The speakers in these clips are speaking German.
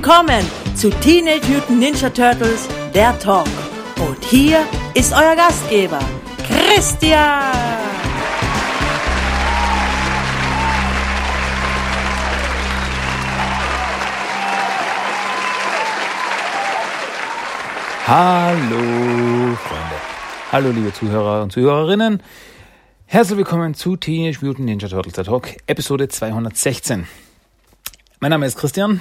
Willkommen zu Teenage Mutant Ninja Turtles, der Talk. Und hier ist euer Gastgeber, Christian. Hallo, Freunde. Hallo, liebe Zuhörer und Zuhörerinnen. Herzlich willkommen zu Teenage Mutant Ninja Turtles der Talk, Episode 216. Mein Name ist Christian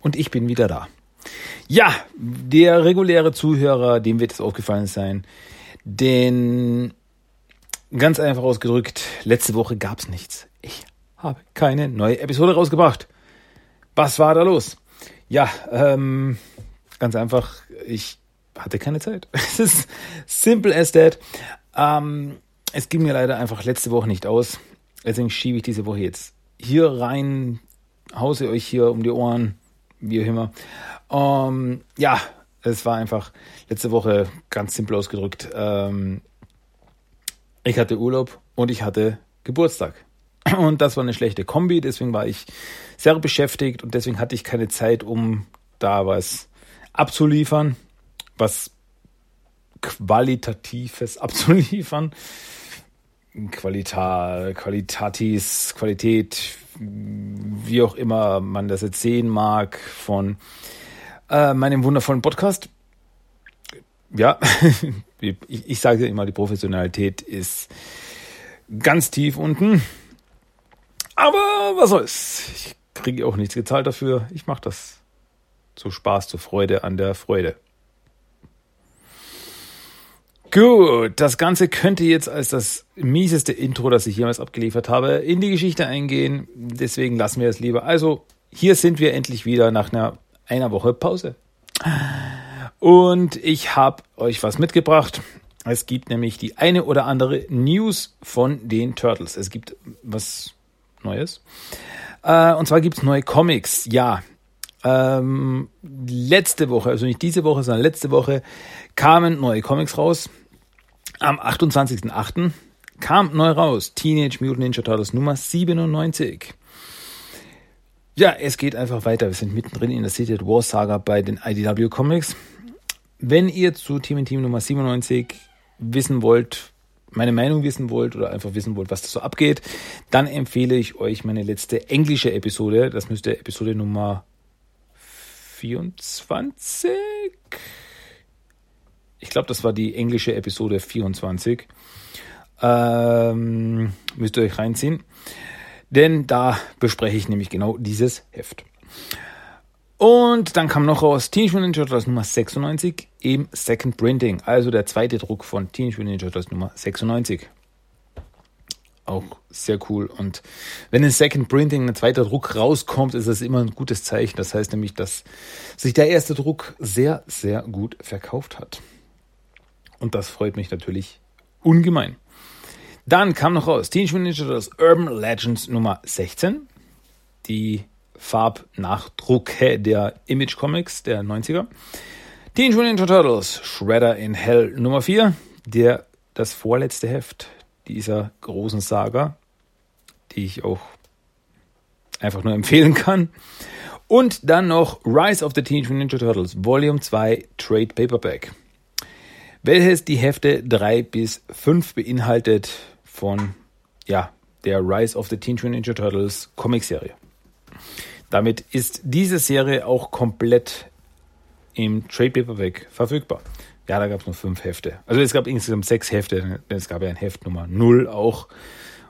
und ich bin wieder da. Ja, der reguläre Zuhörer, dem wird es aufgefallen sein, denn ganz einfach ausgedrückt, letzte Woche gab es nichts. Ich habe keine neue Episode rausgebracht. Was war da los? Ja, ähm, ganz einfach, ich hatte keine Zeit. Es ist simple as that. Ähm, es ging mir leider einfach letzte Woche nicht aus. Deswegen schiebe ich diese Woche jetzt hier rein, hause euch hier um die Ohren, wie auch immer. Ähm, ja, es war einfach letzte Woche ganz simpel ausgedrückt. Ähm, ich hatte Urlaub und ich hatte Geburtstag. Und das war eine schlechte Kombi, deswegen war ich sehr beschäftigt und deswegen hatte ich keine Zeit, um da was abzuliefern was Qualitatives abzuliefern. Qualita, Qualitatis, Qualität, wie auch immer man das jetzt sehen mag, von äh, meinem wundervollen Podcast. Ja, ich, ich sage immer, die Professionalität ist ganz tief unten. Aber was soll's? Ich kriege auch nichts gezahlt dafür. Ich mache das zu Spaß, zur Freude an der Freude. Gut, das Ganze könnte jetzt als das mieseste Intro, das ich jemals abgeliefert habe, in die Geschichte eingehen. Deswegen lassen wir es lieber. Also, hier sind wir endlich wieder nach einer, einer Woche Pause. Und ich habe euch was mitgebracht. Es gibt nämlich die eine oder andere News von den Turtles. Es gibt was Neues. Äh, und zwar gibt es neue Comics. Ja, ähm, letzte Woche, also nicht diese Woche, sondern letzte Woche kamen neue Comics raus. Am 28.08. kam neu raus Teenage Mutant Ninja Turtles Nummer 97. Ja, es geht einfach weiter. Wir sind mittendrin in der City War Saga bei den IDW Comics. Wenn ihr zu Team Team Nummer 97 wissen wollt, meine Meinung wissen wollt oder einfach wissen wollt, was da so abgeht, dann empfehle ich euch meine letzte englische Episode. Das müsste Episode Nummer 24 ich glaube, das war die englische Episode 24. Ähm, müsst ihr euch reinziehen. Denn da bespreche ich nämlich genau dieses Heft. Und dann kam noch raus Teenage Mutant Ninja Turtles Nummer 96 im Second Printing, also der zweite Druck von Teenage Mutant Ninja Turtles Nummer 96. Auch sehr cool. Und wenn in Second Printing ein zweiter Druck rauskommt, ist das immer ein gutes Zeichen. Das heißt nämlich, dass sich der erste Druck sehr, sehr gut verkauft hat. Und das freut mich natürlich ungemein. Dann kam noch raus Teenage Mutant Ninja Turtles Urban Legends Nummer 16. Die Farbnachdrucke der Image Comics der 90er. Teenage Mutant Ninja Turtles Shredder in Hell Nummer 4. Der, das vorletzte Heft dieser großen Saga, die ich auch einfach nur empfehlen kann. Und dann noch Rise of the Teenage Mutant Ninja Turtles Volume 2 Trade Paperback welches die Hefte 3 bis 5 beinhaltet von ja, der Rise of the Teenage Ninja Turtles Comicserie. Damit ist diese Serie auch komplett im Trade Paperback verfügbar. Ja, da gab es nur fünf Hefte. Also es gab insgesamt sechs Hefte, es gab ja ein Heft Nummer 0 auch.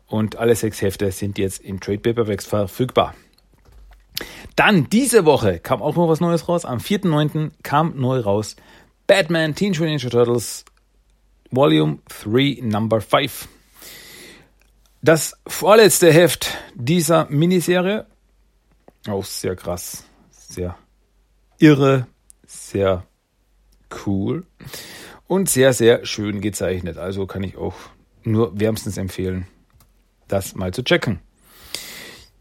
Und alle sechs Hefte sind jetzt im Trade Paperbacks verfügbar. Dann diese Woche kam auch noch was Neues raus. Am 4.9. kam neu raus Batman Teenage Mutant Ninja Turtles Volume 3 Number 5. Das vorletzte Heft dieser Miniserie. Auch sehr krass, sehr irre, sehr cool und sehr, sehr schön gezeichnet. Also kann ich auch nur wärmstens empfehlen, das mal zu checken.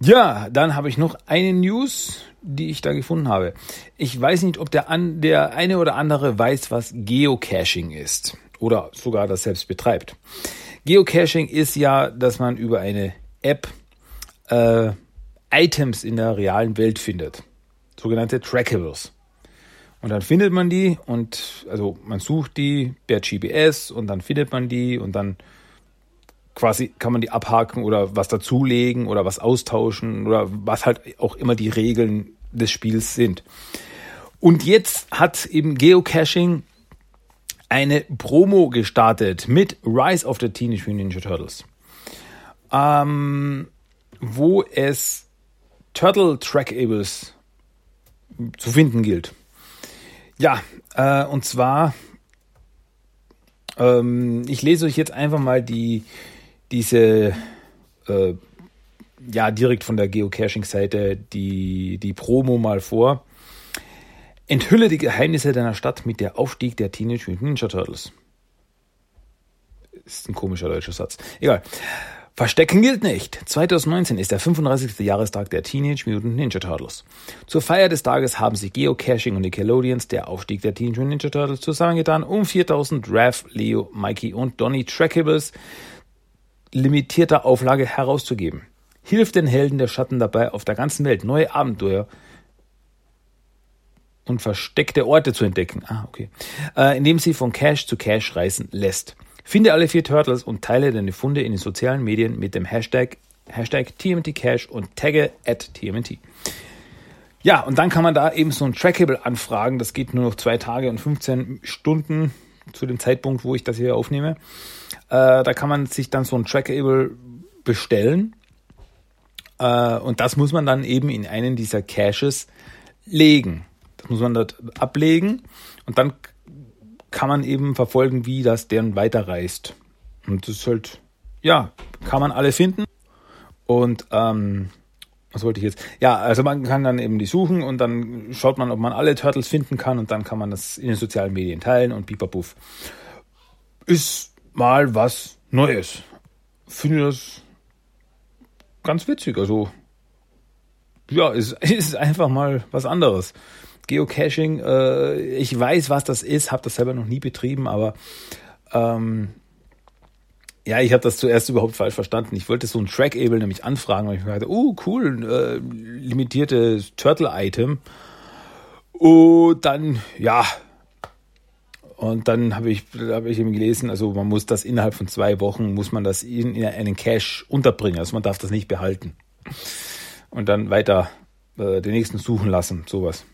Ja, dann habe ich noch eine News die ich da gefunden habe. Ich weiß nicht, ob der, an, der eine oder andere weiß, was Geocaching ist oder sogar das selbst betreibt. Geocaching ist ja, dass man über eine App äh, Items in der realen Welt findet. sogenannte Trackables. Und dann findet man die und also man sucht die per GPS und dann findet man die und dann quasi kann man die abhaken oder was dazulegen oder was austauschen oder was halt auch immer die Regeln des Spiels sind. Und jetzt hat eben Geocaching eine Promo gestartet mit Rise of the Teenage Mutant Ninja Turtles, ähm, wo es Turtle Trackables zu finden gilt. Ja, äh, und zwar, ähm, ich lese euch jetzt einfach mal die, diese, äh, ja, direkt von der Geocaching-Seite die, die Promo mal vor. Enthülle die Geheimnisse deiner Stadt mit der Aufstieg der Teenage Mutant Ninja Turtles. Ist ein komischer deutscher Satz. Egal. Verstecken gilt nicht. 2019 ist der 35. Jahrestag der Teenage Mutant Ninja Turtles. Zur Feier des Tages haben sich Geocaching und Nickelodeons der Aufstieg der Teenage Mutant Ninja Turtles zusammengetan, um 4000 Raph, Leo, Mikey und Donny Trackables limitierter Auflage herauszugeben. Hilft den Helden der Schatten dabei, auf der ganzen Welt neue Abenteuer und versteckte Orte zu entdecken. Ah, okay. Äh, indem sie von Cache zu Cache reisen lässt. Finde alle vier Turtles und teile deine Funde in den sozialen Medien mit dem Hashtag, Hashtag TMNTCash und tagge at TMNT. Ja, und dann kann man da eben so ein Trackable anfragen. Das geht nur noch zwei Tage und 15 Stunden zu dem Zeitpunkt, wo ich das hier aufnehme. Äh, da kann man sich dann so ein Trackable bestellen. Äh, und das muss man dann eben in einen dieser Caches legen. Das muss man dort ablegen. Und dann kann man eben verfolgen, wie das deren weiterreist. Und das ist halt, ja, kann man alle finden. Und ähm, was wollte ich jetzt? Ja, also man kann dann eben die suchen und dann schaut man, ob man alle Turtles finden kann und dann kann man das in den sozialen Medien teilen und pipapuff. Ist mal was Neues. Finde das ganz witzig. Also, ja, ist, ist einfach mal was anderes. Geocaching, äh, ich weiß, was das ist, habe das selber noch nie betrieben, aber ähm, ja, ich habe das zuerst überhaupt falsch verstanden. Ich wollte so ein Trackable nämlich anfragen, weil ich mir dachte, oh cool, äh, limitiertes Turtle-Item. Und dann, ja, und dann habe ich, hab ich eben gelesen, also man muss das innerhalb von zwei Wochen, muss man das in, in einen Cache unterbringen. Also man darf das nicht behalten. Und dann weiter äh, den nächsten suchen lassen, sowas.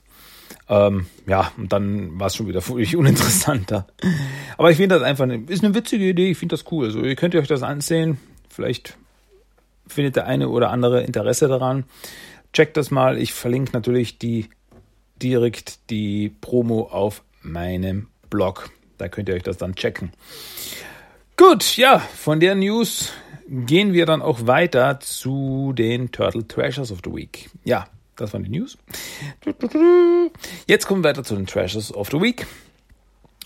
Ähm, ja, und dann war es schon wieder völlig uninteressanter. Aber ich finde das einfach, eine, ist eine witzige Idee, ich finde das cool. Also ihr könnt euch das ansehen, vielleicht findet der eine oder andere Interesse daran. Checkt das mal, ich verlinke natürlich die direkt die Promo auf meinem Blog. Da könnt ihr euch das dann checken. Gut, ja, von der News gehen wir dann auch weiter zu den Turtle Treasures of the Week. Ja, das waren die News. Jetzt kommen wir weiter zu den Treasures of the Week.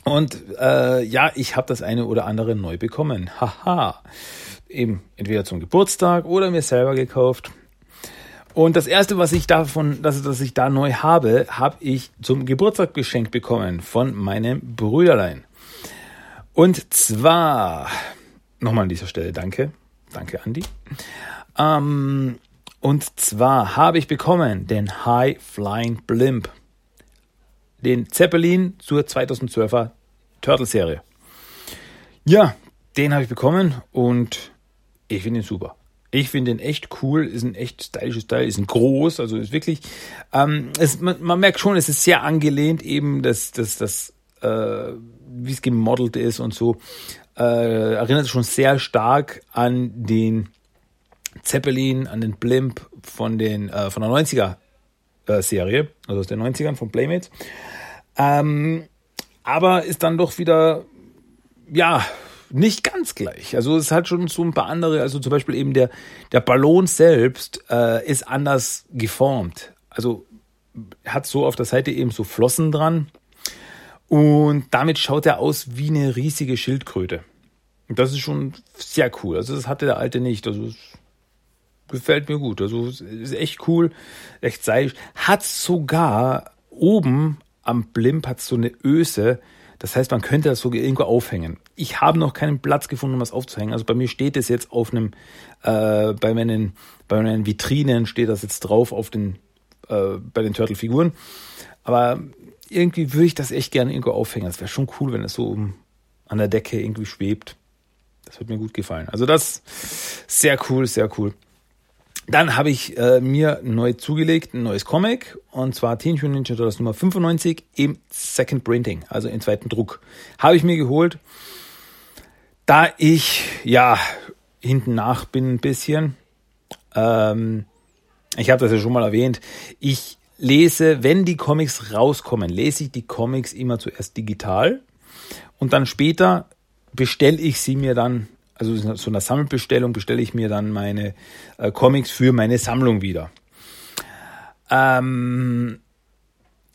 Und äh, ja, ich habe das eine oder andere neu bekommen. Haha. Eben entweder zum Geburtstag oder mir selber gekauft. Und das erste, was ich davon, dass, dass ich da neu habe, habe ich zum Geburtstag geschenkt bekommen von meinem Brüderlein. Und zwar, nochmal an dieser Stelle danke. Danke, Andi. Ähm, und zwar habe ich bekommen den High Flying Blimp. Den Zeppelin zur 2012er Turtle-Serie. Ja, den habe ich bekommen und ich finde ihn super. Ich finde ihn echt cool, ist ein echt stylisches Teil, ist ein groß, also ist wirklich, ähm, es, man, man, merkt schon, es ist sehr angelehnt eben, dass das, das, äh, wie es gemodelt ist und so, äh, erinnert schon sehr stark an den Zeppelin, an den Blimp von, den, äh, von der 90er äh, Serie, also aus den 90ern von Playmates. Ähm, aber ist dann doch wieder, ja, nicht ganz gleich. Also es hat schon so ein paar andere, also zum Beispiel eben der, der Ballon selbst äh, ist anders geformt. Also hat so auf der Seite eben so Flossen dran und damit schaut er aus wie eine riesige Schildkröte. Und das ist schon sehr cool. Also das hatte der alte nicht. Also gefällt mir gut. Also ist echt cool, echt seidig. Hat sogar oben am Blimp hat so eine Öse. Das heißt, man könnte das so irgendwo aufhängen. Ich habe noch keinen Platz gefunden, um das aufzuhängen. Also bei mir steht es jetzt auf einem, äh, bei meinen, bei meinen Vitrinen steht das jetzt drauf auf den, äh, bei den Turtle-Figuren. Aber irgendwie würde ich das echt gerne irgendwo aufhängen. Das wäre schon cool, wenn es so an der Decke irgendwie schwebt. Das wird mir gut gefallen. Also das sehr cool, sehr cool. Dann habe ich äh, mir neu zugelegt ein neues Comic und zwar Teenage Mutant Ninja Turtles Nummer 95 im Second Printing, also im zweiten Druck. Habe ich mir geholt, da ich ja hinten nach bin ein bisschen. Ähm, ich habe das ja schon mal erwähnt. Ich lese, wenn die Comics rauskommen, lese ich die Comics immer zuerst digital und dann später bestelle ich sie mir dann, also so eine Sammelbestellung bestelle ich mir dann meine äh, Comics für meine Sammlung wieder. Ähm,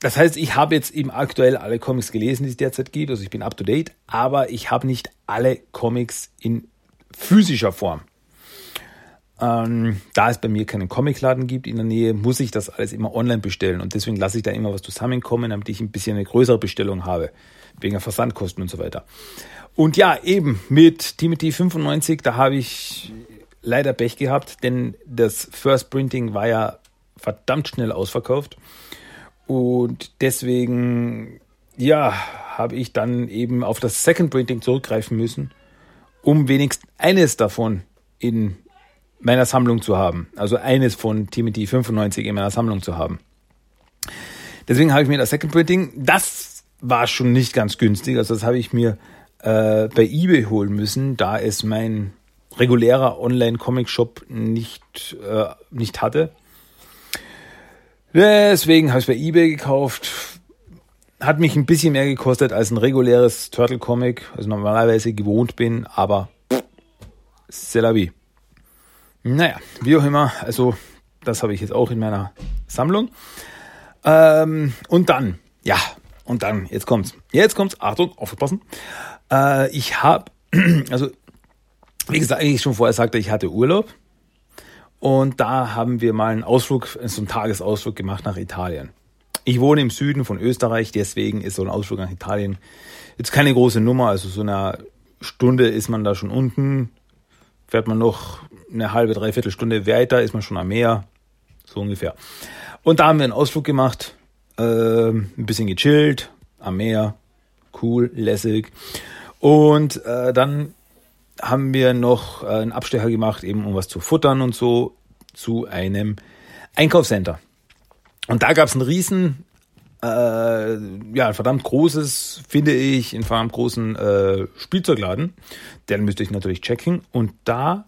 das heißt, ich habe jetzt eben aktuell alle Comics gelesen, die es derzeit gibt, also ich bin up to date, aber ich habe nicht alle Comics in physischer Form. Ähm, da es bei mir keinen Comicladen gibt in der Nähe, muss ich das alles immer online bestellen. Und deswegen lasse ich da immer was zusammenkommen, damit ich ein bisschen eine größere Bestellung habe, wegen Versandkosten und so weiter. Und ja, eben mit Timothy 95, da habe ich leider Pech gehabt, denn das First Printing war ja verdammt schnell ausverkauft. Und deswegen ja, habe ich dann eben auf das Second Printing zurückgreifen müssen, um wenigstens eines davon in meiner Sammlung zu haben. Also eines von Timothy 95 in meiner Sammlung zu haben. Deswegen habe ich mir das Second Printing, das war schon nicht ganz günstig. Also das habe ich mir äh, bei eBay holen müssen, da es mein regulärer Online-Comic-Shop nicht, äh, nicht hatte. Deswegen habe ich es bei eBay gekauft. Hat mich ein bisschen mehr gekostet als ein reguläres Turtle-Comic, also normalerweise gewohnt bin, aber c'est la vie. Naja, wie auch immer, also das habe ich jetzt auch in meiner Sammlung. Ähm, und dann, ja, und dann, jetzt kommt's. Jetzt kommt's, Achtung, aufpassen. Äh, ich habe, also wie gesagt, ich schon vorher sagte, ich hatte Urlaub. Und da haben wir mal einen Ausflug, so einen Tagesausflug gemacht nach Italien. Ich wohne im Süden von Österreich, deswegen ist so ein Ausflug nach Italien jetzt keine große Nummer. Also so eine Stunde ist man da schon unten, fährt man noch eine halbe, dreiviertel Stunde weiter, ist man schon am Meer, so ungefähr. Und da haben wir einen Ausflug gemacht, äh, ein bisschen gechillt, am Meer, cool, lässig. Und äh, dann haben wir noch äh, einen Abstecher gemacht, eben um was zu futtern und so, zu einem Einkaufscenter. Und da gab es einen riesen, äh, ja, ein verdammt großes, finde ich, einen verdammt großen äh, Spielzeugladen. Den müsste ich natürlich checken. Und da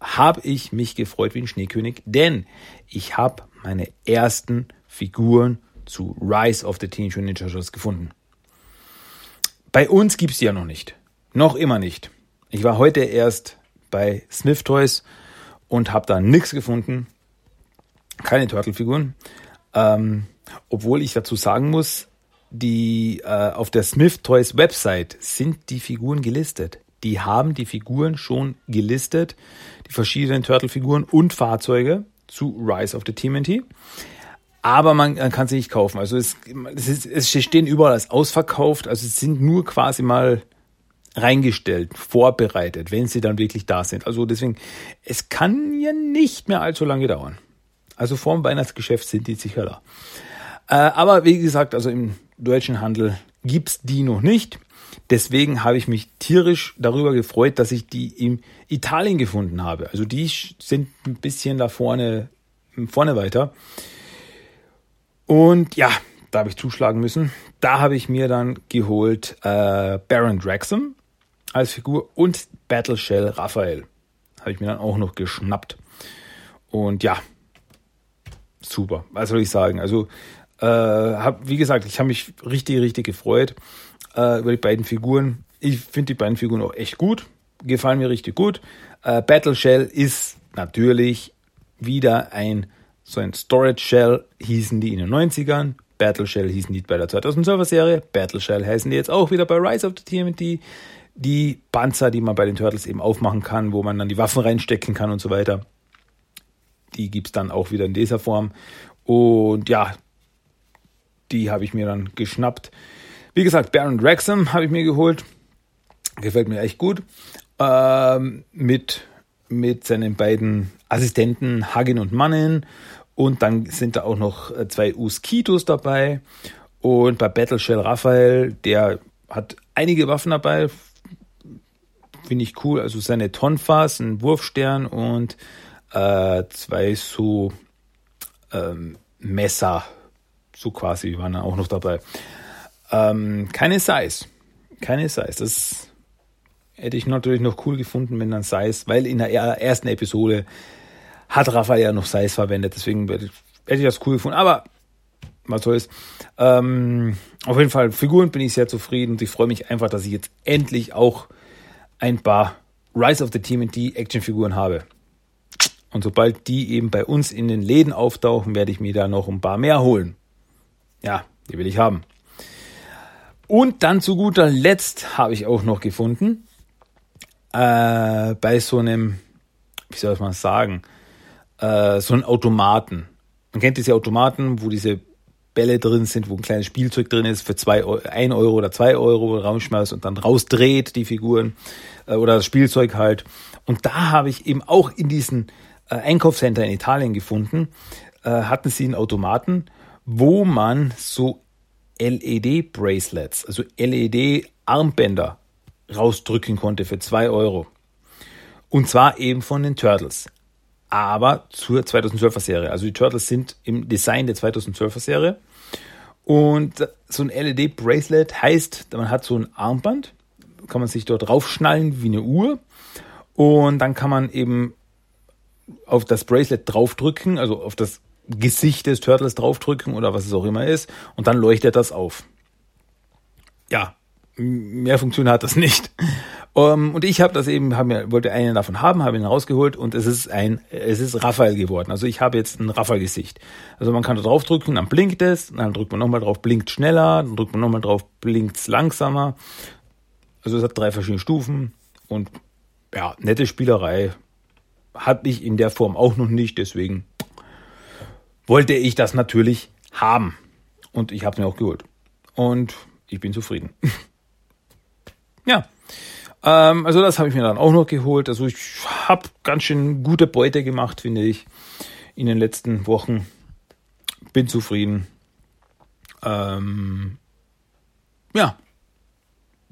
habe ich mich gefreut wie ein Schneekönig, denn ich habe meine ersten Figuren zu Rise of the Teenage Mutant Ninja Turtles gefunden. Bei uns gibt's die ja noch nicht. Noch immer nicht. Ich war heute erst bei Smith Toys und habe da nichts gefunden. Keine Turtle-Figuren. Ähm, obwohl ich dazu sagen muss, die äh, auf der Smith Toys Website sind die Figuren gelistet die haben die Figuren schon gelistet, die verschiedenen Turtle-Figuren und Fahrzeuge zu Rise of the TMNT. Aber man, kann sie nicht kaufen. Also es, es, ist, es stehen überall als ausverkauft. Also es sind nur quasi mal reingestellt, vorbereitet, wenn sie dann wirklich da sind. Also deswegen, es kann ja nicht mehr allzu lange dauern. Also vor dem Weihnachtsgeschäft sind die sicher da. Äh, aber wie gesagt, also im deutschen Handel gibt's die noch nicht. Deswegen habe ich mich tierisch darüber gefreut, dass ich die in Italien gefunden habe. Also die sind ein bisschen da vorne, vorne weiter. Und ja, da habe ich zuschlagen müssen. Da habe ich mir dann geholt äh, Baron Draxum als Figur und Battle Shell Raphael. Habe ich mir dann auch noch geschnappt. Und ja, super. Was soll ich sagen? Also, äh, hab, wie gesagt, ich habe mich richtig, richtig gefreut äh, über die beiden Figuren. Ich finde die beiden Figuren auch echt gut, gefallen mir richtig gut. Äh, Battle Shell ist natürlich wieder ein so ein Storage Shell hießen die in den 90ern. Battle Shell hießen die bei der 2012er Serie. Battle Shell heißen die jetzt auch wieder bei Rise of the TMNT. Die Panzer, die man bei den Turtles eben aufmachen kann, wo man dann die Waffen reinstecken kann und so weiter. Die gibt es dann auch wieder in dieser Form. Und ja, die habe ich mir dann geschnappt. Wie gesagt, Baron Wrexham habe ich mir geholt. Gefällt mir echt gut. Ähm, mit, mit seinen beiden Assistenten Hagin und Mannen Und dann sind da auch noch äh, zwei Uskitos dabei. Und bei Battle Shell Raphael, der hat einige Waffen dabei. Finde ich cool. Also seine Tonfas, ein Wurfstern und äh, zwei so ähm, Messer, so quasi, waren auch noch dabei. Ähm, keine Size. Keine Size. Das hätte ich natürlich noch cool gefunden, wenn dann Size, weil in der ersten Episode hat Raphael ja noch Size verwendet, deswegen hätte ich das cool gefunden. Aber was soll's. Ähm, auf jeden Fall, Figuren bin ich sehr zufrieden und ich freue mich einfach, dass ich jetzt endlich auch ein paar Rise of the TMNT Actionfiguren habe. Und sobald die eben bei uns in den Läden auftauchen, werde ich mir da noch ein paar mehr holen. Ja, die will ich haben. Und dann zu guter Letzt habe ich auch noch gefunden, äh, bei so einem, wie soll ich mal sagen, äh, so einem Automaten. Man kennt diese Automaten, wo diese Bälle drin sind, wo ein kleines Spielzeug drin ist, für zwei, ein Euro oder zwei Euro rausschmeißt und dann rausdreht die Figuren äh, oder das Spielzeug halt. Und da habe ich eben auch in diesen äh, Einkaufscenter in Italien gefunden, äh, hatten sie einen Automaten, wo man so LED-Bracelets, also LED-Armbänder rausdrücken konnte für zwei Euro. Und zwar eben von den Turtles. Aber zur 2012er Serie. Also die Turtles sind im Design der 2012er Serie. Und so ein LED-Bracelet heißt, man hat so ein Armband, kann man sich dort draufschnallen wie eine Uhr. Und dann kann man eben auf das Bracelet draufdrücken, also auf das Gesicht des Turtles draufdrücken oder was es auch immer ist, und dann leuchtet das auf. Ja, mehr Funktion hat das nicht. Um, und ich habe das eben, hab mir, wollte einen davon haben, habe ihn rausgeholt und es ist ein, es ist Raphael geworden. Also ich habe jetzt ein Raphael-Gesicht. Also man kann da draufdrücken, dann blinkt es, dann drückt man nochmal drauf, blinkt schneller, dann drückt man nochmal drauf, blinkt langsamer. Also es hat drei verschiedene Stufen und ja, nette Spielerei, hatte ich in der Form auch noch nicht, deswegen wollte ich das natürlich haben. Und ich habe es mir auch geholt. Und ich bin zufrieden. ja. Ähm, also das habe ich mir dann auch noch geholt. Also ich habe ganz schön gute Beute gemacht, finde ich, in den letzten Wochen. Bin zufrieden. Ähm, ja.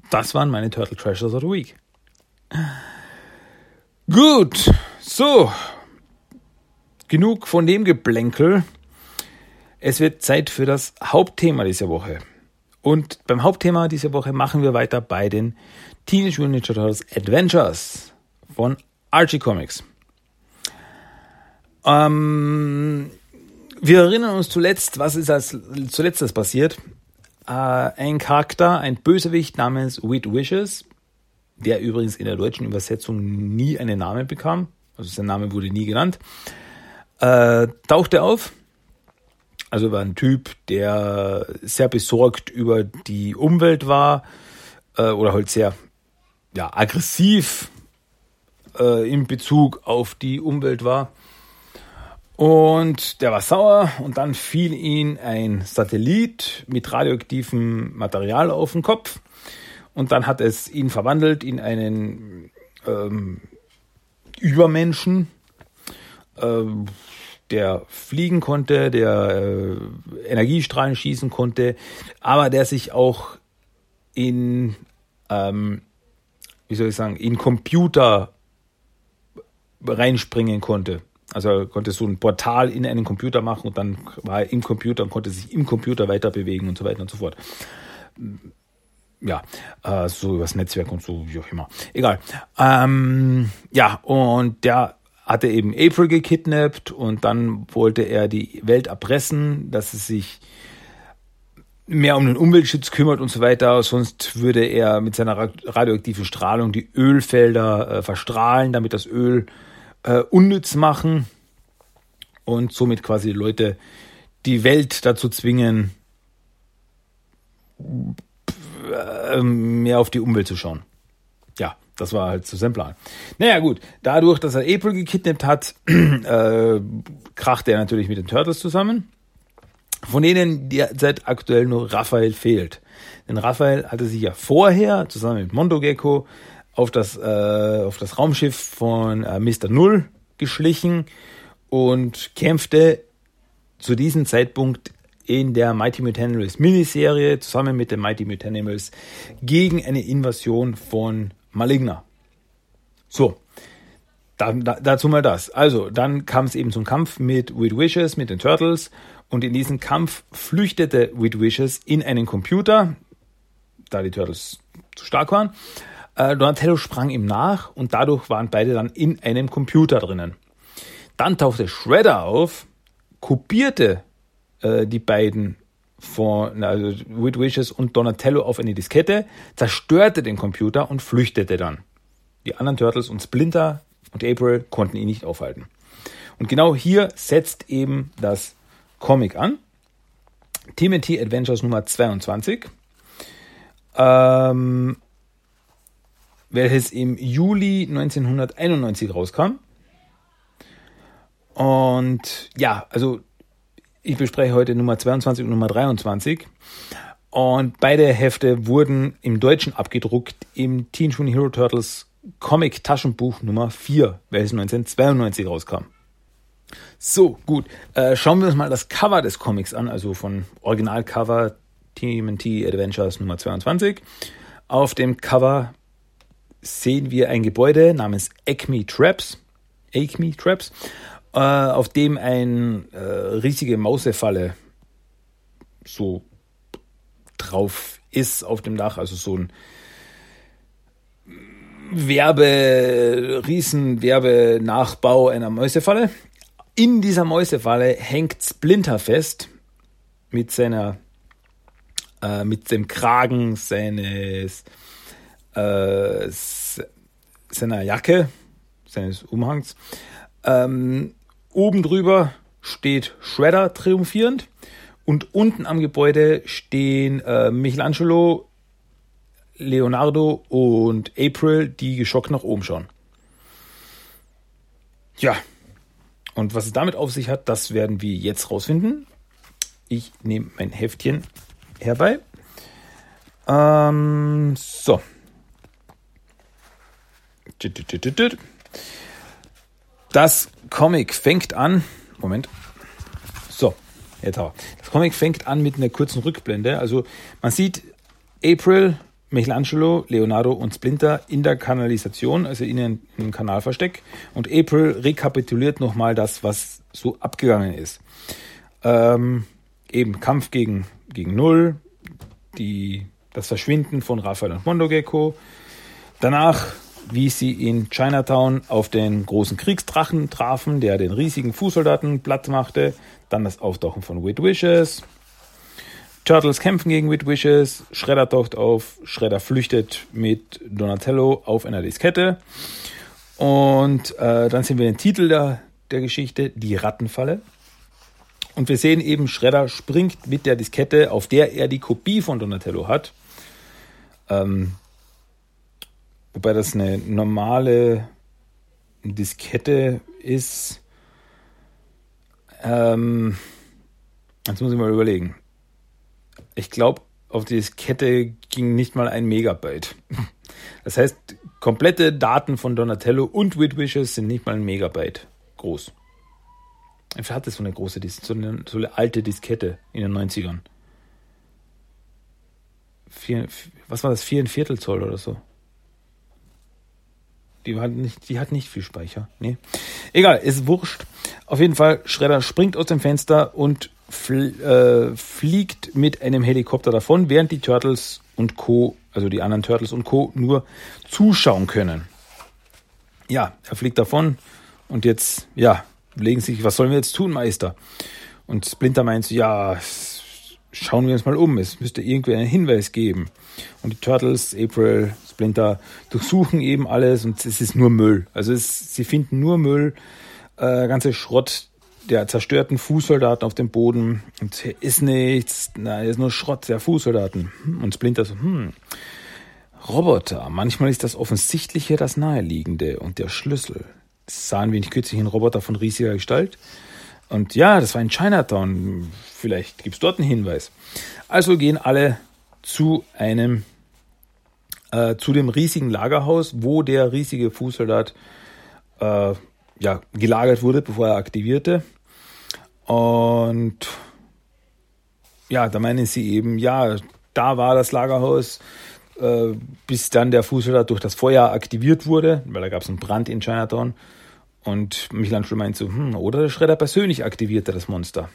Das waren meine Turtle Treasures of the Week. Gut, so. Genug von dem Geplänkel. Es wird Zeit für das Hauptthema dieser Woche. Und beim Hauptthema dieser Woche machen wir weiter bei den Teenage Mutant Ninja Turtles Adventures von Archie Comics. Ähm, wir erinnern uns zuletzt, was ist als zuletzt das passiert? Äh, ein Charakter, ein Bösewicht namens Wheat Wishes, der übrigens in der deutschen Übersetzung nie einen Namen bekam, also sein Name wurde nie genannt, äh, tauchte auf. Also war ein Typ, der sehr besorgt über die Umwelt war äh, oder halt sehr ja, aggressiv äh, in Bezug auf die Umwelt war. Und der war sauer und dann fiel ihm ein Satellit mit radioaktivem Material auf den Kopf. Und dann hat es ihn verwandelt in einen ähm, Übermenschen, ähm, der fliegen konnte, der äh, Energiestrahlen schießen konnte, aber der sich auch in, ähm, wie soll ich sagen, in Computer reinspringen konnte. Also er konnte so ein Portal in einen Computer machen und dann war er im Computer und konnte sich im Computer weiter bewegen und so weiter und so fort ja, äh, so übers Netzwerk und so, wie auch immer. Egal. Ähm, ja, und der hatte eben April gekidnappt und dann wollte er die Welt erpressen, dass es sich mehr um den Umweltschutz kümmert und so weiter. Sonst würde er mit seiner radioaktiven Strahlung die Ölfelder äh, verstrahlen, damit das Öl äh, unnütz machen und somit quasi die Leute die Welt dazu zwingen, ähm, mehr auf die Umwelt zu schauen. Das war halt so sein Plan. Naja, gut, dadurch, dass er April gekidnappt hat, äh, krachte er natürlich mit den Turtles zusammen. Von denen derzeit aktuell nur Raphael fehlt. Denn Raphael hatte sich ja vorher zusammen mit Mondo Gecko auf das, äh, auf das Raumschiff von äh, Mr. Null geschlichen und kämpfte zu diesem Zeitpunkt in der Mighty Mutanimals Miniserie zusammen mit den Mighty Mutanimals gegen eine Invasion von Maligna. So, da, da, dazu mal das. Also, dann kam es eben zum Kampf mit Weird Wishes, mit den Turtles. Und in diesem Kampf flüchtete Weird Wishes in einen Computer, da die Turtles zu stark waren. Äh, Donatello sprang ihm nach und dadurch waren beide dann in einem Computer drinnen. Dann tauchte Shredder auf, kopierte äh, die beiden von also Weird Wishes und Donatello auf eine Diskette, zerstörte den Computer und flüchtete dann. Die anderen Turtles und Splinter und April konnten ihn nicht aufhalten. Und genau hier setzt eben das Comic an. TMNT Adventures Nummer 22. Ähm, welches im Juli 1991 rauskam. Und ja, also ich bespreche heute Nummer 22 und Nummer 23. Und beide Hefte wurden im Deutschen abgedruckt im Teenage Mutant Hero Turtles Comic Taschenbuch Nummer 4, welches 1992 rauskam. So, gut. Äh, schauen wir uns mal das Cover des Comics an, also von Originalcover TMNT Adventures Nummer 22. Auf dem Cover sehen wir ein Gebäude namens Acme Traps. Acme Traps, äh, auf dem eine äh, riesige Mausefalle so drauf ist auf dem Dach, also so ein Werbe, riesen Werbenachbau einer Mäusefalle. In dieser Mäusefalle hängt Splinter fest mit seiner, äh, mit dem Kragen seines, äh, seiner Jacke, seines Umhangs. Ähm, oben drüber steht Shredder triumphierend und unten am Gebäude stehen äh, Michelangelo, Leonardo und April, die geschockt nach oben schauen. Ja, und was es damit auf sich hat, das werden wir jetzt rausfinden. Ich nehme mein Heftchen herbei. Ähm, so. Das Comic fängt an. Moment. So, jetzt aber. Das Comic fängt an mit einer kurzen Rückblende. Also man sieht April Michelangelo, Leonardo und Splinter in der Kanalisation, also in einem Kanalversteck. Und April rekapituliert nochmal das, was so abgegangen ist. Ähm, eben Kampf gegen, gegen Null, die, das Verschwinden von Raphael und Mondogecko. Danach, wie sie in Chinatown auf den großen Kriegsdrachen trafen, der den riesigen Fußsoldaten platt machte. Dann das Auftauchen von Wit Wishes, Turtles kämpfen gegen Weird Wishes, Shredder taucht auf, Shredder flüchtet mit Donatello auf einer Diskette. Und äh, dann sehen wir den Titel der, der Geschichte, die Rattenfalle. Und wir sehen eben, Shredder springt mit der Diskette, auf der er die Kopie von Donatello hat. Ähm, wobei das eine normale Diskette ist. Ähm, jetzt muss ich mal überlegen ich glaube, auf die Kette ging nicht mal ein Megabyte. Das heißt, komplette Daten von Donatello und Weird Wishes sind nicht mal ein Megabyte groß. Ich hatte so eine große, so eine, so eine alte Diskette in den 90ern. Vier, was war das? Vier ein Viertel Zoll oder so. Die hat nicht, die hat nicht viel Speicher. Nee. Egal, ist wurscht. Auf jeden Fall, Schredder springt aus dem Fenster und fl äh, fliegt mit einem Helikopter davon, während die Turtles und Co., also die anderen Turtles und Co., nur zuschauen können. Ja, er fliegt davon und jetzt, ja, legen sich, was sollen wir jetzt tun, Meister? Und Splinter meint, ja, schauen wir uns mal um, es müsste irgendwie einen Hinweis geben. Und die Turtles, April, Splinter durchsuchen eben alles und es ist nur Müll. Also es, sie finden nur Müll, äh, ganze Schrott, der zerstörten Fußsoldaten auf dem Boden. Und hier ist nichts, na, hier ist nur Schrott der Fußsoldaten. Und Splinter so, hm, Roboter. Manchmal ist das Offensichtliche das Naheliegende und der Schlüssel. Das sahen wir nicht kürzlich einen Roboter von riesiger Gestalt. Und ja, das war in Chinatown. Vielleicht gibt es dort einen Hinweis. Also gehen alle zu einem, äh, zu dem riesigen Lagerhaus, wo der riesige Fußsoldat äh, ja, gelagert wurde, bevor er aktivierte. Und ja, da meinen sie eben, ja, da war das Lagerhaus, äh, bis dann der Fußsoldat durch das Feuer aktiviert wurde, weil da gab es einen Brand in Chinatown. Und Michelangelo meint so, hm, oder der Schredder persönlich aktivierte das Monster.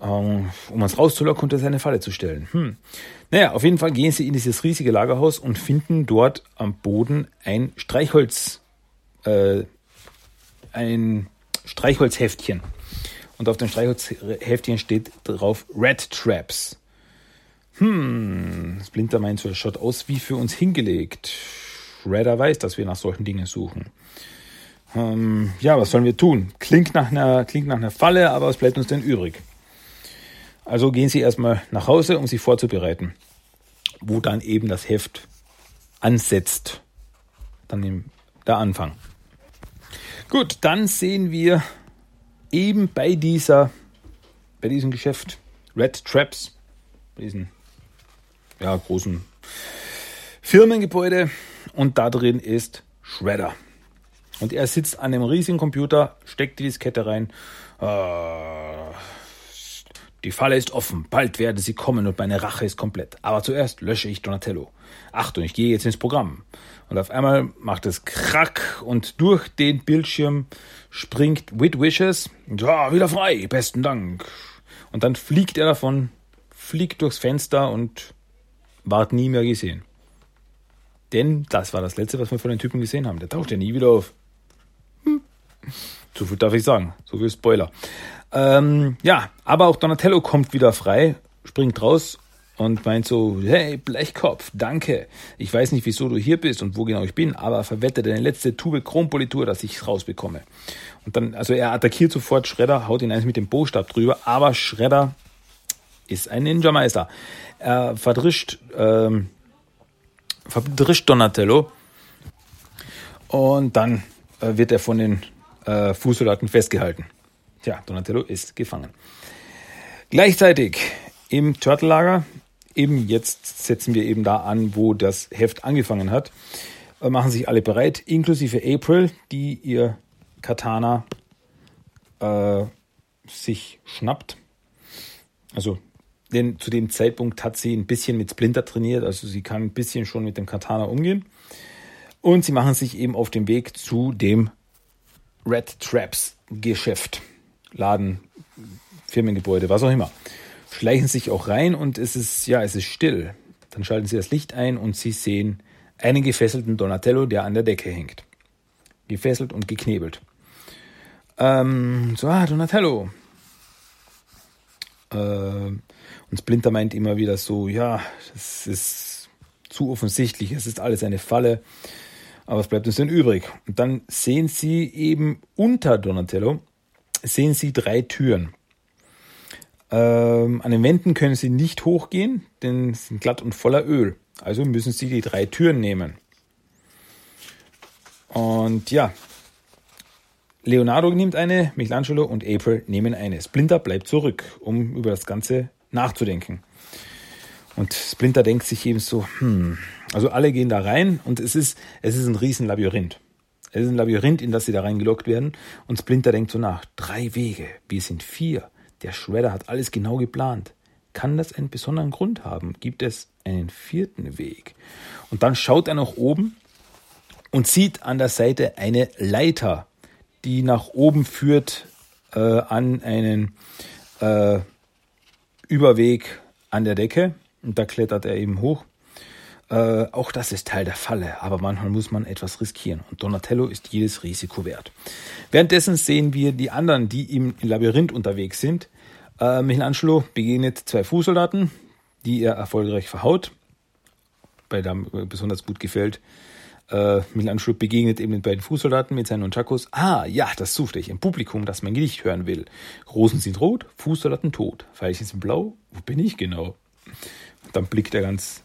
Ähm, um es rauszulocken und seine Falle zu stellen. Hm. Naja, auf jeden Fall gehen sie in dieses riesige Lagerhaus und finden dort am Boden ein Streichholz, äh, ein Streichholzheftchen. Und auf dem Streichholzheftchen steht drauf Red Traps. Hm, Splinter meint so, das schaut aus wie für uns hingelegt. Redder weiß, dass wir nach solchen Dingen suchen. Ähm, ja, was sollen wir tun? Klingt nach, einer, klingt nach einer Falle, aber was bleibt uns denn übrig? Also gehen Sie erstmal nach Hause, um sich vorzubereiten, wo dann eben das Heft ansetzt. Dann im, der Anfang. Gut, dann sehen wir eben bei dieser, bei diesem Geschäft Red Traps, bei diesem ja, großen Firmengebäude und da drin ist Shredder. Und er sitzt an einem riesigen Computer, steckt die Diskette rein. Äh, die Falle ist offen, bald werden sie kommen und meine Rache ist komplett. Aber zuerst lösche ich Donatello. Achtung, ich gehe jetzt ins Programm. Und auf einmal macht es Krack und durch den Bildschirm springt Wit Wishes. Ja, wieder frei, besten Dank. Und dann fliegt er davon, fliegt durchs Fenster und ward nie mehr gesehen. Denn das war das Letzte, was wir von den Typen gesehen haben. Der taucht ja nie wieder auf. Hm. So viel darf ich sagen. So viel Spoiler. Ähm, ja, aber auch Donatello kommt wieder frei, springt raus und meint so, hey, Blechkopf, danke. Ich weiß nicht, wieso du hier bist und wo genau ich bin, aber verwette deine letzte Tube Chrompolitur, dass ich rausbekomme. Und dann, also er attackiert sofort Shredder, haut ihn eins mit dem Bostab drüber, aber Shredder ist ein Ninja-Meister. Er verdrischt, ähm, verdrischt Donatello und dann wird er von den äh, Fußsoldaten festgehalten. Tja, Donatello ist gefangen. Gleichzeitig im Turtle-Lager, eben jetzt setzen wir eben da an, wo das Heft angefangen hat, äh, machen sich alle bereit, inklusive April, die ihr Katana äh, sich schnappt. Also, denn zu dem Zeitpunkt hat sie ein bisschen mit Splinter trainiert, also sie kann ein bisschen schon mit dem Katana umgehen. Und sie machen sich eben auf den Weg zu dem Red Traps Geschäft. Laden, Firmengebäude, was auch immer. Schleichen sich auch rein und es ist, ja, es ist still. Dann schalten sie das Licht ein und sie sehen einen gefesselten Donatello, der an der Decke hängt. Gefesselt und geknebelt. Ähm, so, ah, Donatello. Äh, und Splinter meint immer wieder so, ja, das ist zu offensichtlich, es ist alles eine Falle. Aber was bleibt uns denn übrig? Und dann sehen sie eben unter Donatello sehen Sie drei Türen. Ähm, an den Wänden können Sie nicht hochgehen, denn sie sind glatt und voller Öl. Also müssen Sie die drei Türen nehmen. Und ja, Leonardo nimmt eine, Michelangelo und April nehmen eine. Splinter bleibt zurück, um über das Ganze nachzudenken. Und Splinter denkt sich eben so, hm, also alle gehen da rein und es ist, es ist ein Riesenlabyrinth. Es ist ein Labyrinth, in das sie da reingelockt werden. Und Splinter denkt so nach. Drei Wege. Wir sind vier. Der Shredder hat alles genau geplant. Kann das einen besonderen Grund haben? Gibt es einen vierten Weg? Und dann schaut er nach oben und sieht an der Seite eine Leiter, die nach oben führt äh, an einen äh, Überweg an der Decke. Und da klettert er eben hoch. Äh, auch das ist Teil der Falle, aber manchmal muss man etwas riskieren und Donatello ist jedes Risiko wert. Währenddessen sehen wir die anderen, die im Labyrinth unterwegs sind. Äh, Michelangelo begegnet zwei Fußsoldaten, die er erfolgreich verhaut. Bei dem besonders gut gefällt. Äh, Michelangelo begegnet eben den beiden Fußsoldaten mit seinen Nunchakos. Ah, ja, das suchte ich. Ein Publikum, das mein Gedicht hören will. Rosen sind rot, Fußsoldaten tot. Veilchen sind blau. Wo bin ich genau? Dann blickt er ganz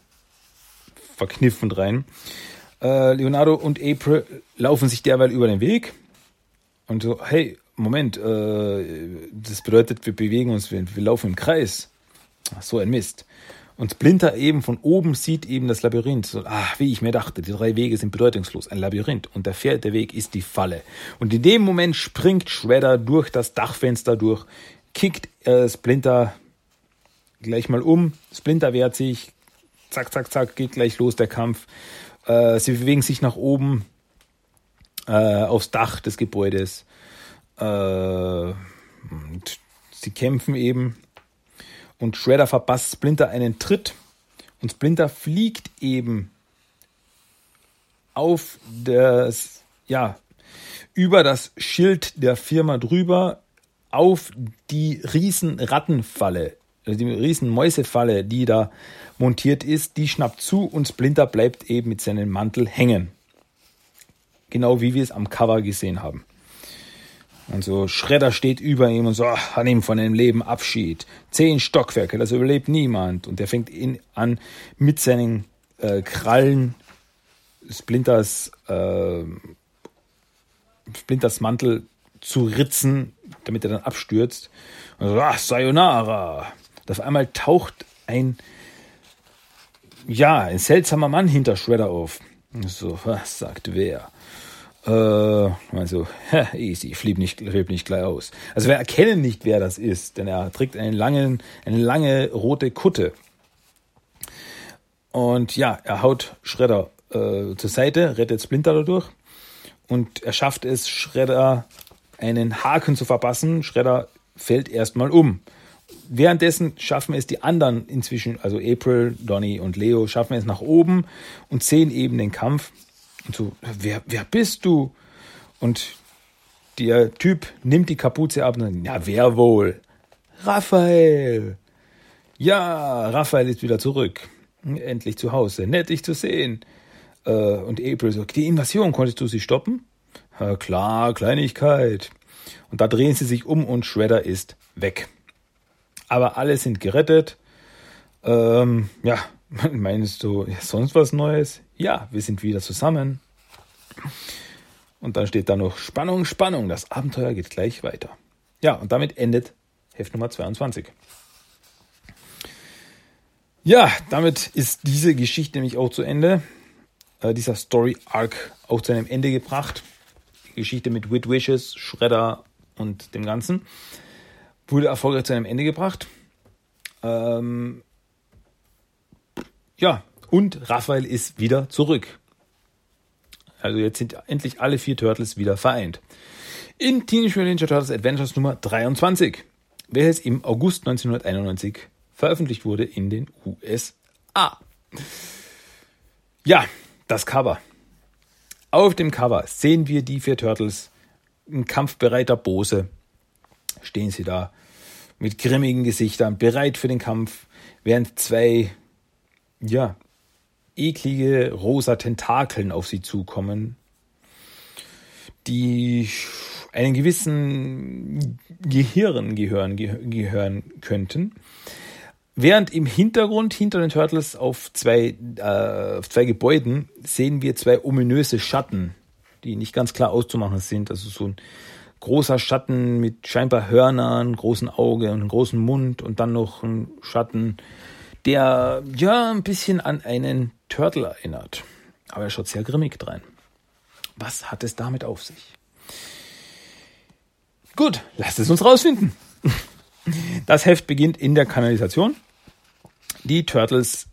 verkniffend rein. Äh, Leonardo und April laufen sich derweil über den Weg und so, hey, Moment, äh, das bedeutet, wir bewegen uns, wir, wir laufen im Kreis. Ach, so ein Mist. Und Splinter eben von oben sieht eben das Labyrinth. So, ach, wie ich mir dachte, die drei Wege sind bedeutungslos. Ein Labyrinth. Und der vierte Weg ist die Falle. Und in dem Moment springt Shredder durch das Dachfenster durch, kickt äh, Splinter gleich mal um. Splinter wehrt sich. Zack, zack, zack, geht gleich los der Kampf. Äh, sie bewegen sich nach oben äh, aufs Dach des Gebäudes. Äh, und sie kämpfen eben und Shredder verpasst Splinter einen Tritt und Splinter fliegt eben auf das, ja, über das Schild der Firma drüber auf die riesen Rattenfalle, also die riesen Mäusefalle, die da montiert ist, die schnappt zu und Splinter bleibt eben mit seinem Mantel hängen. Genau wie wir es am Cover gesehen haben. Und so Schredder steht über ihm und so, ach, an ihm von dem Leben Abschied. Zehn Stockwerke, das überlebt niemand. Und der fängt ihn an, mit seinen äh, Krallen Splinters, äh, Splinters Mantel zu ritzen, damit er dann abstürzt. Und so, ach, Sayonara. Und auf einmal taucht ein, ja, ein seltsamer Mann hinter Shredder auf. So, was sagt wer? Äh, also, easy, flieb nicht, flieb nicht gleich aus. Also wir erkennen nicht, wer das ist, denn er trägt einen langen, eine lange rote Kutte. Und ja, er haut Schredder äh, zur Seite, rettet Splinter dadurch und er schafft es, Schredder einen Haken zu verpassen. Schredder fällt erstmal um. Währenddessen schaffen es die anderen inzwischen, also April, Donny und Leo, schaffen es nach oben und sehen eben den Kampf und so, wer, wer bist du? Und der Typ nimmt die Kapuze ab und sagt, ja, wer wohl? Raphael. Ja, Raphael ist wieder zurück. Endlich zu Hause. Nett, dich zu sehen. Äh, und April sagt, die Invasion, konntest du sie stoppen? Ja, klar, Kleinigkeit. Und da drehen sie sich um und Shredder ist weg. Aber alle sind gerettet. Ähm, ja, Meinst du ja, sonst was Neues? Ja, wir sind wieder zusammen. Und dann steht da noch Spannung, Spannung. Das Abenteuer geht gleich weiter. Ja, und damit endet Heft Nummer 22. Ja, damit ist diese Geschichte nämlich auch zu Ende. Äh, dieser Story Arc auch zu einem Ende gebracht. Die Geschichte mit Wit Wishes, Shredder und dem Ganzen wurde erfolgreich zu einem Ende gebracht. Ähm, ja, und Raphael ist wieder zurück. Also jetzt sind endlich alle vier Turtles wieder vereint. In Teenage Mutant Ninja Turtles Adventures Nummer 23, welches im August 1991 veröffentlicht wurde in den USA. Ja, das Cover. Auf dem Cover sehen wir die vier Turtles in kampfbereiter Pose. Stehen sie da mit grimmigen Gesichtern, bereit für den Kampf, während zwei ja, eklige rosa Tentakeln auf sie zukommen, die einen gewissen Gehirn gehören, gehören könnten. Während im Hintergrund hinter den Turtles auf zwei, äh, auf zwei Gebäuden sehen wir zwei ominöse Schatten, die nicht ganz klar auszumachen sind. Also so ein großer Schatten mit scheinbar Hörnern, großen Augen und einem großen Mund und dann noch ein Schatten der ja ein bisschen an einen Turtle erinnert. Aber er schaut sehr grimmig drein. Was hat es damit auf sich? Gut, lasst es uns rausfinden. Das Heft beginnt in der Kanalisation. Die Turtles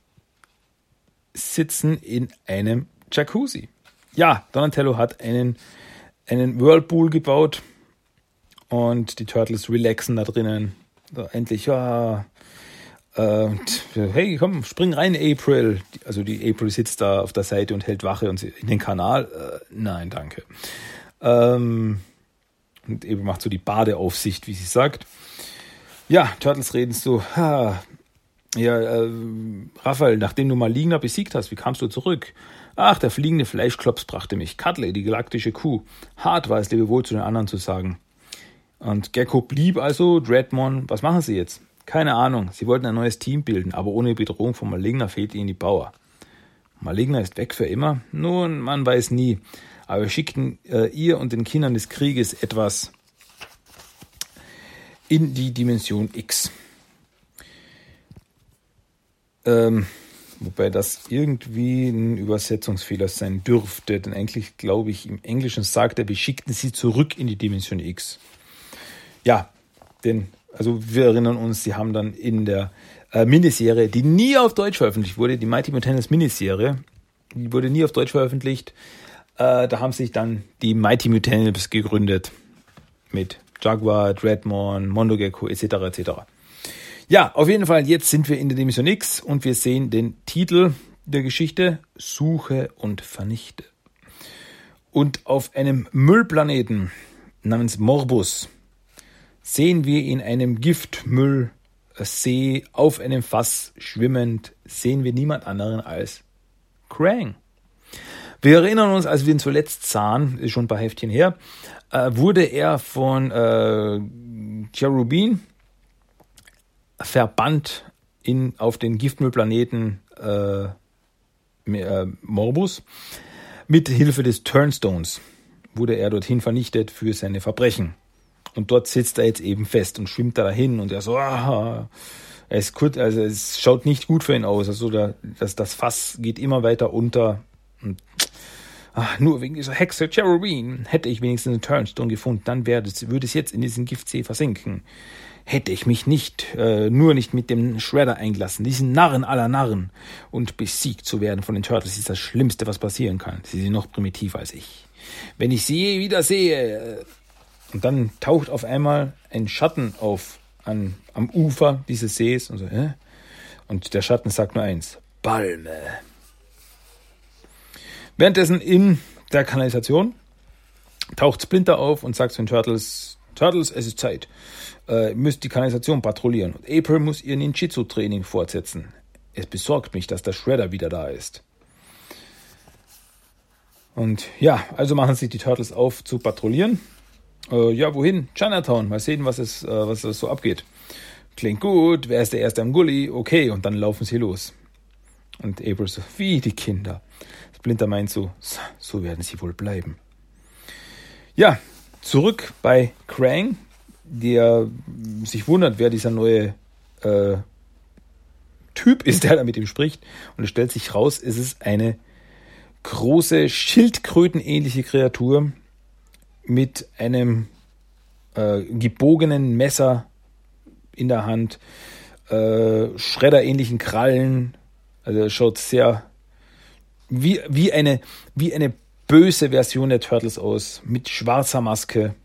sitzen in einem Jacuzzi. Ja, Donatello hat einen, einen Whirlpool gebaut und die Turtles relaxen da drinnen. So, endlich, ja, äh, hey, komm, spring rein, April. Also die April sitzt da auf der Seite und hält Wache und in den Kanal. Äh, nein, danke. Ähm, und April macht so die Badeaufsicht, wie sie sagt. Ja, Turtles reden so, ha, ja, äh, Raphael, nachdem du mal Ligna besiegt hast, wie kamst du zurück? Ach, der fliegende Fleischklops brachte mich. Cutley, die galaktische Kuh. Hart war es, Lebewohl zu den anderen zu sagen. Und Gecko blieb also, Dreadmon, was machen sie jetzt? Keine Ahnung, sie wollten ein neues Team bilden, aber ohne Bedrohung von Maligna fehlt ihnen die Power. Maligna ist weg für immer? Nun, man weiß nie. Aber wir schickten äh, ihr und den Kindern des Krieges etwas in die Dimension X. Ähm, wobei das irgendwie ein Übersetzungsfehler sein dürfte, denn eigentlich glaube ich, im Englischen sagt er, wir schickten sie zurück in die Dimension X. Ja, denn, also wir erinnern uns, sie haben dann in der äh, Miniserie, die nie auf Deutsch veröffentlicht wurde, die Mighty Mutantes Miniserie, die wurde nie auf Deutsch veröffentlicht, äh, da haben sich dann die Mighty Mutantes gegründet mit Jaguar, Dreadmon, Mondogecko etc. etc. Ja, auf jeden Fall, jetzt sind wir in der Dimension X und wir sehen den Titel der Geschichte Suche und Vernichte. Und auf einem Müllplaneten namens Morbus sehen wir in einem Giftmüllsee auf einem Fass schwimmend, sehen wir niemand anderen als Krang. Wir erinnern uns, als wir ihn zuletzt sahen, ist schon ein paar Heftchen her, äh, wurde er von äh, Cherubin verbannt in, auf den Giftmüllplaneten äh, äh, Morbus. Mit Hilfe des Turnstones wurde er dorthin vernichtet für seine Verbrechen. Und dort sitzt er jetzt eben fest und schwimmt da dahin und er so, ah, er ist kurz, also es schaut nicht gut für ihn aus. Also der, das, das Fass geht immer weiter unter. Und Ach, nur wegen dieser Hexe Cherubin hätte ich wenigstens einen Turnstone gefunden, dann würde es, würde es jetzt in diesen Giftsee versinken. Hätte ich mich nicht, äh, nur nicht mit dem Shredder eingelassen, diesen Narren aller Narren, und besiegt zu werden von den Turtles ist das Schlimmste, was passieren kann. Sie sind noch primitiver als ich. Wenn ich sie je wieder sehe, äh, und dann taucht auf einmal ein Schatten auf an, am Ufer dieses Sees und so, hä? Und der Schatten sagt nur eins, Balme. Währenddessen in der Kanalisation taucht Splinter auf und sagt zu den Turtles, Turtles, es ist Zeit. Äh, ihr müsst die Kanalisation patrouillieren. Und April muss ihr Ninjitsu-Training fortsetzen. Es besorgt mich, dass der Shredder wieder da ist. Und ja, also machen sich die Turtles auf zu patrouillieren. Äh, ja, wohin? Chinatown. Mal sehen, was es, äh, was es so abgeht. Klingt gut. Wer ist der Erste am Gully? Okay, und dann laufen sie los. Und April so, wie die Kinder. Splinter meint so, so werden sie wohl bleiben. Ja, zurück bei Krang, der sich wundert, wer dieser neue äh, Typ ist, der da mit ihm spricht. Und es stellt sich raus, es ist eine große Schildkrötenähnliche Kreatur mit einem äh, gebogenen Messer in der Hand, äh, Schredderähnlichen Krallen. Also schaut sehr wie, wie, eine, wie eine böse Version der Turtles aus, mit schwarzer Maske.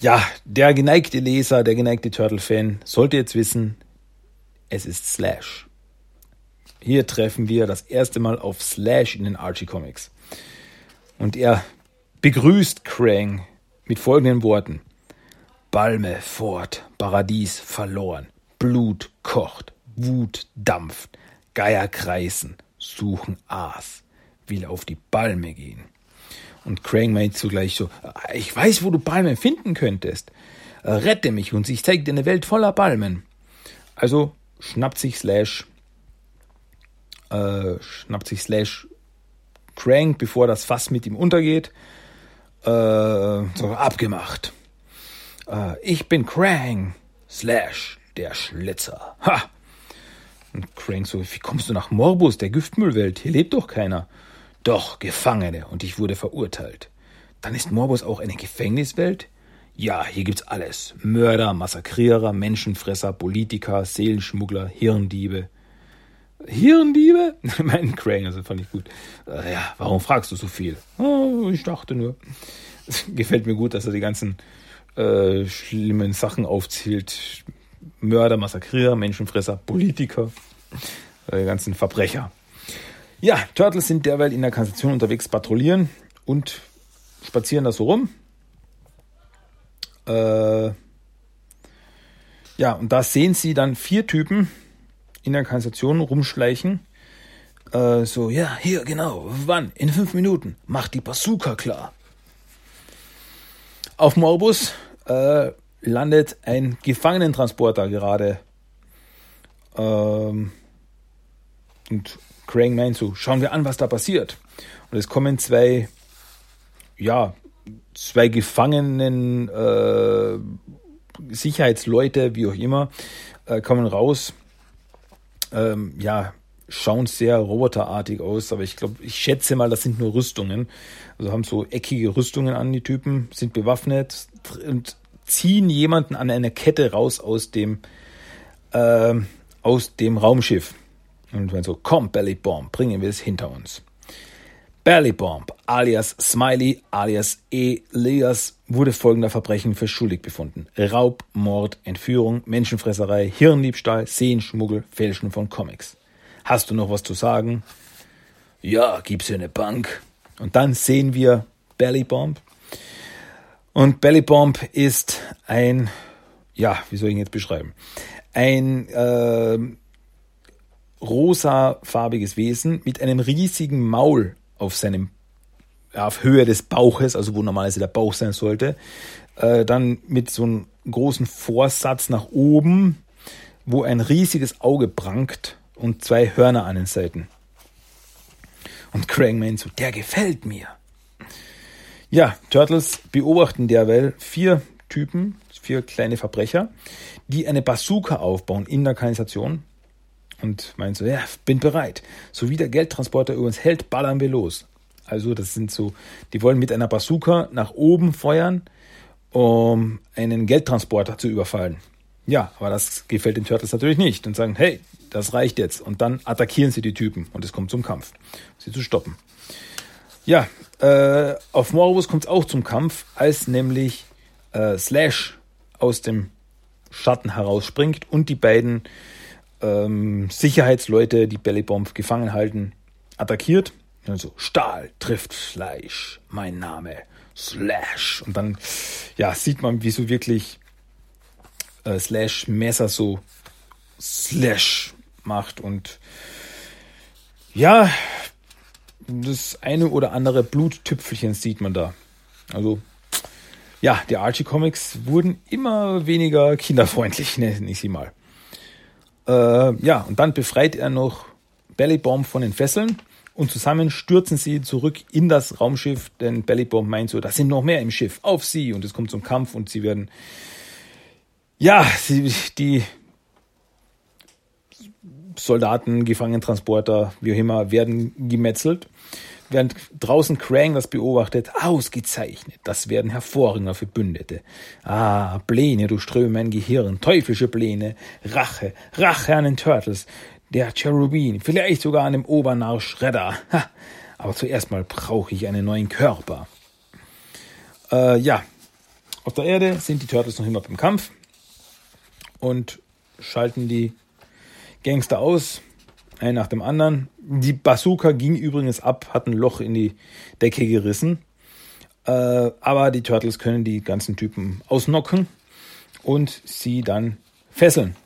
Ja, der geneigte Leser, der geneigte Turtle-Fan sollte jetzt wissen, es ist Slash. Hier treffen wir das erste Mal auf Slash in den Archie Comics. Und er begrüßt Krang mit folgenden Worten. Balme fort, Paradies verloren, Blut kocht, Wut dampft, Geier kreisen, suchen Aas, will auf die Balme gehen. Und Crane meint zugleich so, ich weiß, wo du Balme finden könntest. Rette mich und ich zeige dir eine Welt voller Balmen. Also schnappt sich Slash, äh, schnappt sich Slash Crank, bevor das Fass mit ihm untergeht. Äh, so abgemacht. Äh, ich bin Krang, Slash, der Schlitzer. Ha! Und Crane so, wie kommst du nach Morbus, der Giftmüllwelt? Hier lebt doch keiner. Doch, Gefangene, und ich wurde verurteilt. Dann ist Morbus auch eine Gefängniswelt? Ja, hier gibt's alles. Mörder, Massakrierer, Menschenfresser, Politiker, Seelenschmuggler, Hirndiebe. Hirndiebe? mein Crane, also fand ich gut. Äh, ja, warum fragst du so viel? Oh, ich dachte nur. Gefällt mir gut, dass er die ganzen äh, schlimmen Sachen aufzählt. Mörder, Massakrierer, Menschenfresser, Politiker, äh, die ganzen Verbrecher. Ja, Turtles sind derweil in der Kanalisation unterwegs, patrouillieren und spazieren da so rum. Äh, ja, und da sehen sie dann vier Typen in der Kanalisation rumschleichen. Äh, so, ja, hier, genau. Wann? In fünf Minuten. Macht die Bazooka klar. Auf Morbus äh, landet ein Gefangenentransporter gerade. Ähm, und Crane meint so, schauen wir an, was da passiert. Und es kommen zwei, ja, zwei Gefangenen, äh, Sicherheitsleute, wie auch immer, äh, kommen raus ähm, ja, schauen sehr roboterartig aus, aber ich glaube, ich schätze mal, das sind nur Rüstungen. Also haben so eckige Rüstungen an, die Typen, sind bewaffnet und ziehen jemanden an einer Kette raus aus dem, äh, aus dem Raumschiff. Und wenn so, komm, Belly Bomb, bringen wir es hinter uns. Belly Bomb, alias Smiley, alias Elias, wurde folgender Verbrechen für schuldig befunden. Raub, Mord, Entführung, Menschenfresserei, Hirndiebstahl, Sehenschmuggel, Fälschen von Comics. Hast du noch was zu sagen? Ja, gib's hier eine Bank. Und dann sehen wir Belly Bomb. Und Belly Bomb ist ein, ja, wie soll ich ihn jetzt beschreiben? Ein äh, rosafarbiges Wesen mit einem riesigen Maul auf seinem auf Höhe des Bauches, also wo normalerweise der Bauch sein sollte, äh, dann mit so einem großen Vorsatz nach oben, wo ein riesiges Auge prangt und zwei Hörner an den Seiten. Und Krang meint so, der gefällt mir. Ja, Turtles beobachten derweil vier Typen, vier kleine Verbrecher, die eine Bazooka aufbauen in der Kanalisation und meint so, ja, bin bereit. So wie der Geldtransporter über uns hält, ballern wir los. Also das sind so, die wollen mit einer Bazooka nach oben feuern, um einen Geldtransporter zu überfallen. Ja, aber das gefällt den Turtles natürlich nicht und sagen, hey, das reicht jetzt. Und dann attackieren sie die Typen und es kommt zum Kampf, sie zu stoppen. Ja, äh, auf Morobus kommt es auch zum Kampf, als nämlich äh, Slash aus dem Schatten herausspringt und die beiden ähm, Sicherheitsleute, die Bellybomb gefangen halten, attackiert. Also Stahl trifft Fleisch, mein Name Slash. Und dann ja, sieht man, wie so wirklich äh, Slash Messer so Slash macht und ja, das eine oder andere Bluttüpfelchen sieht man da. Also ja, die Archie Comics wurden immer weniger kinderfreundlich, nenne ich sie mal. Äh, ja, und dann befreit er noch Bellybomb von den Fesseln und zusammen stürzen sie zurück in das Raumschiff, denn Bellybomb meint so, da sind noch mehr im Schiff, auf sie und es kommt zum Kampf und sie werden, ja, die Soldaten, Gefangentransporter, wie auch immer, werden gemetzelt. Während draußen Krang das beobachtet, ausgezeichnet, das werden hervorragende Verbündete. Ah, Pläne, du ströme mein Gehirn, teuflische Pläne, Rache, Rache an den Turtles, der Cherubin, vielleicht sogar an dem Obernarr Shredder. Ha, aber zuerst mal brauche ich einen neuen Körper. Äh, ja, auf der Erde sind die Turtles noch immer beim Kampf und schalten die Gangster aus, ein nach dem anderen. Die Bazooka ging übrigens ab, hat ein Loch in die Decke gerissen. Äh, aber die Turtles können die ganzen Typen ausnocken und sie dann fesseln.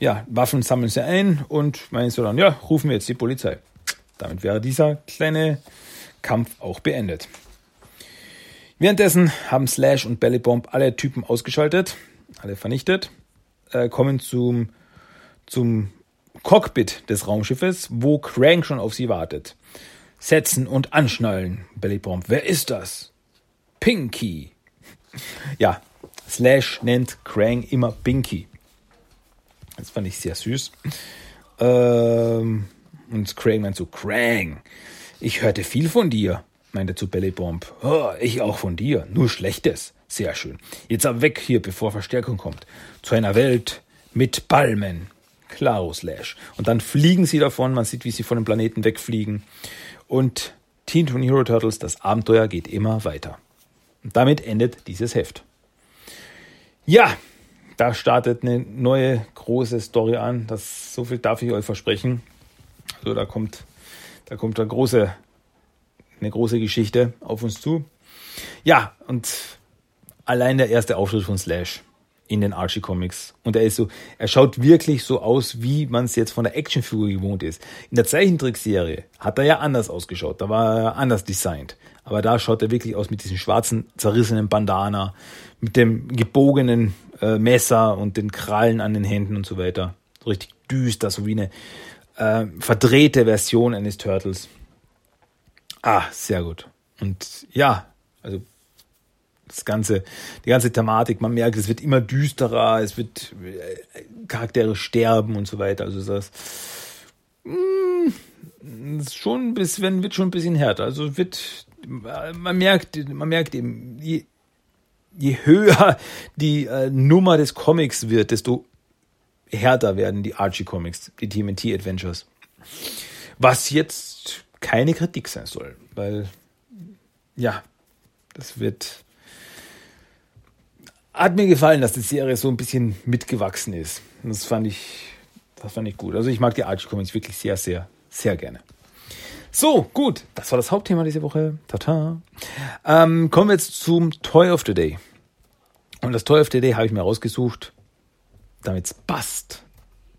Ja, Waffen sammeln sie ein und meinen sie dann, ja, rufen wir jetzt die Polizei. Damit wäre dieser kleine Kampf auch beendet. Währenddessen haben Slash und Bellybomb alle Typen ausgeschaltet, alle vernichtet, äh, kommen zum, zum Cockpit des Raumschiffes, wo Crank schon auf sie wartet. Setzen und anschnallen, Bellybomb. Wer ist das? Pinky. Ja, Slash nennt Krang immer Pinky. Das fand ich sehr süß. Ähm, und Krang meint so, Krang, ich hörte viel von dir, meinte zu Bellybomb. Oh, ich auch von dir, nur Schlechtes. Sehr schön. Jetzt aber weg hier, bevor Verstärkung kommt. Zu einer Welt mit Palmen. Claro Slash. Und dann fliegen sie davon, man sieht, wie sie von dem Planeten wegfliegen. Und Teen Toon Hero Turtles, das Abenteuer geht immer weiter. Und damit endet dieses Heft. Ja, da startet eine neue große Story an. Das, so viel darf ich euch versprechen. Also da kommt, da kommt eine große, eine große Geschichte auf uns zu. Ja, und allein der erste Auftritt von Slash in den Archie Comics. Und er ist so, er schaut wirklich so aus, wie man es jetzt von der Actionfigur gewohnt ist. In der Zeichentrickserie hat er ja anders ausgeschaut, da war er anders designt. Aber da schaut er wirklich aus mit diesem schwarzen, zerrissenen Bandana, mit dem gebogenen äh, Messer und den Krallen an den Händen und so weiter. So richtig düster, so wie eine äh, verdrehte Version eines Turtles. Ah, sehr gut. Und ja, also das ganze, die ganze Thematik. Man merkt, es wird immer düsterer, es wird äh, Charaktere sterben und so weiter. Also das, mh, ist schon bis wenn wird schon ein bisschen härter. Also wird man merkt, man merkt eben, je, je höher die äh, Nummer des Comics wird, desto härter werden die Archie Comics, die TMNT Adventures. Was jetzt keine Kritik sein soll, weil ja, das wird hat mir gefallen, dass die Serie so ein bisschen mitgewachsen ist. Das fand ich, das fand ich gut. Also ich mag die Archie Comics wirklich sehr, sehr, sehr gerne. So, gut, das war das Hauptthema diese Woche. Tata. Ähm, kommen wir jetzt zum Toy of the Day. Und das Toy of the Day habe ich mir rausgesucht, damit es passt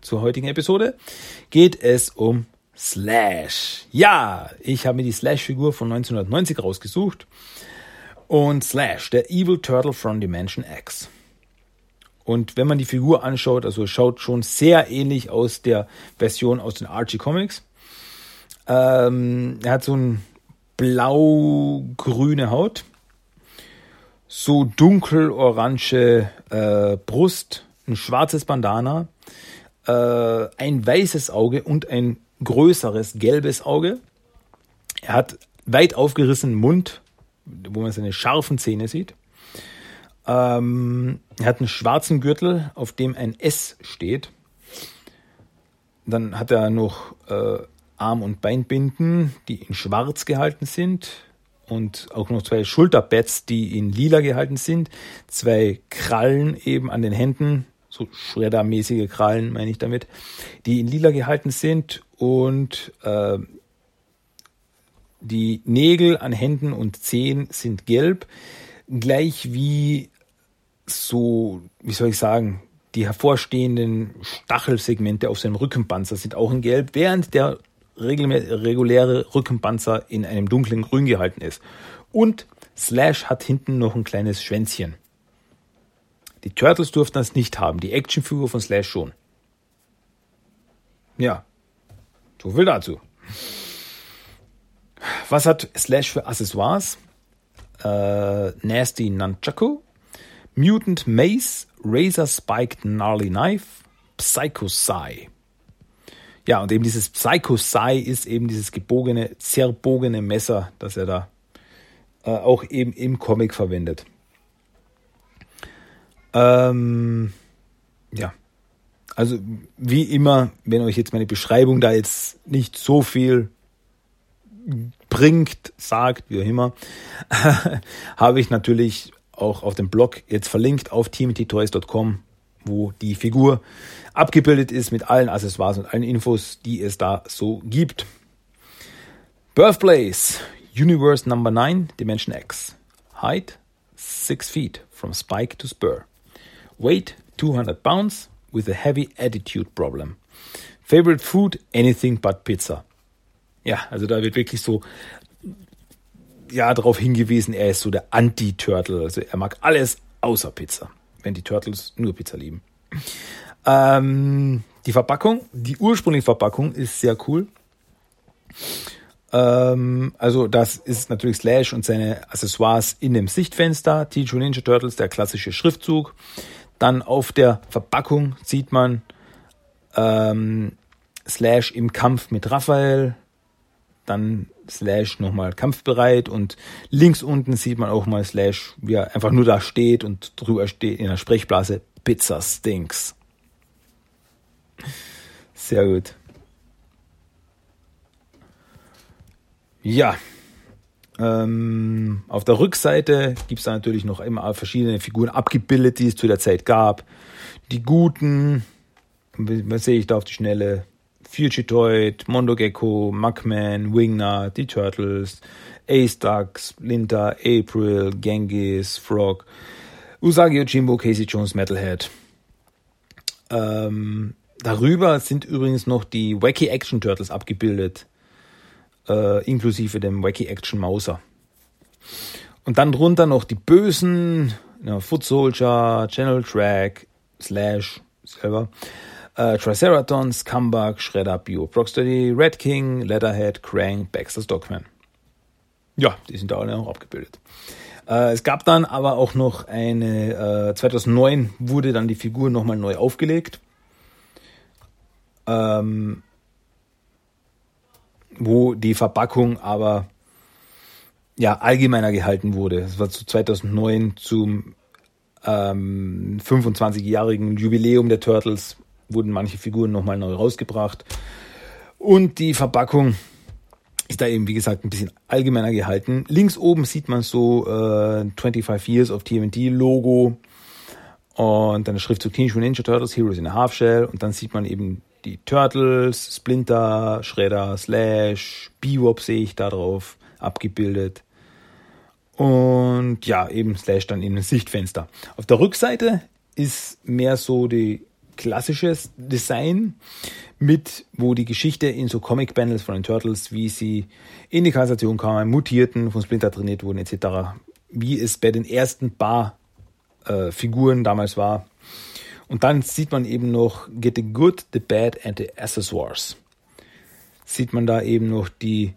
zur heutigen Episode. Geht es um Slash. Ja, ich habe mir die Slash-Figur von 1990 rausgesucht und Slash, der Evil Turtle from Dimension X. Und wenn man die Figur anschaut, also schaut schon sehr ähnlich aus der Version aus den Archie Comics. Ähm, er hat so ein blau-grüne Haut, so dunkel-orange äh, Brust, ein schwarzes Bandana, äh, ein weißes Auge und ein größeres gelbes Auge. Er hat weit aufgerissenen Mund, wo man seine scharfen Zähne sieht. Ähm, er hat einen schwarzen Gürtel, auf dem ein S steht. Dann hat er noch äh, Arm- und Beinbinden, die in schwarz gehalten sind. Und auch noch zwei Schulterpads, die in lila gehalten sind. Zwei Krallen eben an den Händen, so Schreddermäßige Krallen meine ich damit, die in lila gehalten sind. Und äh, die Nägel an Händen und Zehen sind gelb, gleich wie so, wie soll ich sagen, die hervorstehenden Stachelsegmente auf seinem Rückenpanzer sind auch in Gelb, während der reguläre Rückenpanzer in einem dunklen Grün gehalten ist. Und Slash hat hinten noch ein kleines Schwänzchen. Die Turtles durften das nicht haben, die Actionfigur von Slash schon. Ja, so viel dazu. Was hat Slash für Accessoires? Äh, Nasty Nunchaku, Mutant Mace, Razor Spiked Gnarly Knife, Psycho Psy. Ja, und eben dieses Psycho Psy ist eben dieses gebogene, zerbogene Messer, das er da äh, auch eben im Comic verwendet. Ähm, ja, also wie immer, wenn euch jetzt meine Beschreibung da jetzt nicht so viel bringt, sagt, wie auch immer, habe ich natürlich auch auf dem Blog jetzt verlinkt auf teamttoys.com, wo die Figur abgebildet ist mit allen Accessoires und allen Infos, die es da so gibt. Birthplace, Universe Number 9, Dimension X. Height, 6 feet, from spike to spur. Weight, 200 pounds, with a heavy attitude problem. Favorite food, anything but pizza. Ja, also da wird wirklich so ja darauf hingewiesen, er ist so der Anti-Turtle. Also er mag alles außer Pizza, wenn die Turtles nur Pizza lieben. Ähm, die Verpackung, die ursprüngliche Verpackung ist sehr cool. Ähm, also das ist natürlich Slash und seine Accessoires in dem Sichtfenster. Teenage Ninja Turtles, der klassische Schriftzug. Dann auf der Verpackung sieht man ähm, Slash im Kampf mit Raphael dann Slash nochmal kampfbereit und links unten sieht man auch mal Slash, wie er einfach nur da steht und drüber steht in der Sprechblase Pizza Stinks. Sehr gut. Ja, ähm, auf der Rückseite gibt es da natürlich noch immer verschiedene Figuren abgebildet, die es zu der Zeit gab. Die guten, was sehe ich da auf die Schnelle? Fugitoid, Mondo Gecko, Mugman, Wingnut, die Turtles, Ace Ducks, Linda, April, Genghis, Frog, Usagi Yojimbo, Casey Jones, Metalhead. Ähm, darüber sind übrigens noch die Wacky Action Turtles abgebildet, äh, inklusive dem Wacky Action Mauser. Und dann drunter noch die bösen, ja, Foot Soldier, Channel Track, Slash selber, äh, Triceratons, Comeback, Shredder, Bio, Proxtody, Red King, Leatherhead, Krang, Baxter, Stockman. Ja, die sind da alle noch abgebildet. Äh, es gab dann aber auch noch eine, äh, 2009 wurde dann die Figur nochmal neu aufgelegt. Ähm, wo die Verpackung aber ja allgemeiner gehalten wurde. Das war zu 2009 zum ähm, 25-jährigen Jubiläum der Turtles wurden manche Figuren nochmal neu rausgebracht. Und die Verpackung ist da eben, wie gesagt, ein bisschen allgemeiner gehalten. Links oben sieht man so äh, 25 Years of TMT Logo und dann der Schriftzug Teenage Mutant Ninja Turtles Heroes in a Half Shell und dann sieht man eben die Turtles, Splinter, Shredder, Slash, Bebop sehe ich da drauf abgebildet. Und ja, eben Slash dann in ein Sichtfenster. Auf der Rückseite ist mehr so die klassisches Design mit, wo die Geschichte in so Comic-Panels von den Turtles, wie sie in die Kanalisation kamen, mutierten, von Splinter trainiert wurden, etc., wie es bei den ersten paar äh, Figuren damals war. Und dann sieht man eben noch Get the Good, the Bad and the Accessoires. Sieht man da eben noch die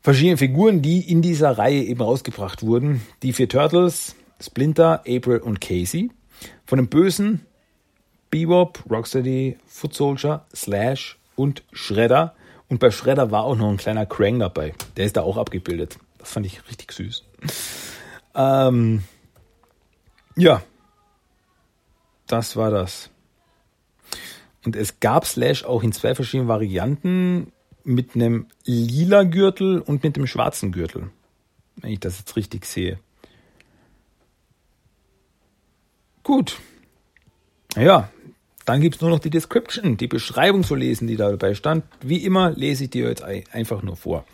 verschiedenen Figuren, die in dieser Reihe eben rausgebracht wurden. Die vier Turtles, Splinter, April und Casey. Von den Bösen Bebop, Rocksteady, Foot Soldier, Slash und Shredder. Und bei Shredder war auch noch ein kleiner Krang dabei. Der ist da auch abgebildet. Das fand ich richtig süß. Ähm, ja, das war das. Und es gab Slash auch in zwei verschiedenen Varianten mit einem lila Gürtel und mit dem schwarzen Gürtel. Wenn ich das jetzt richtig sehe. Gut. Ja, dann gibt es nur noch die Description, die Beschreibung zu lesen, die da dabei stand. Wie immer lese ich dir jetzt einfach nur vor.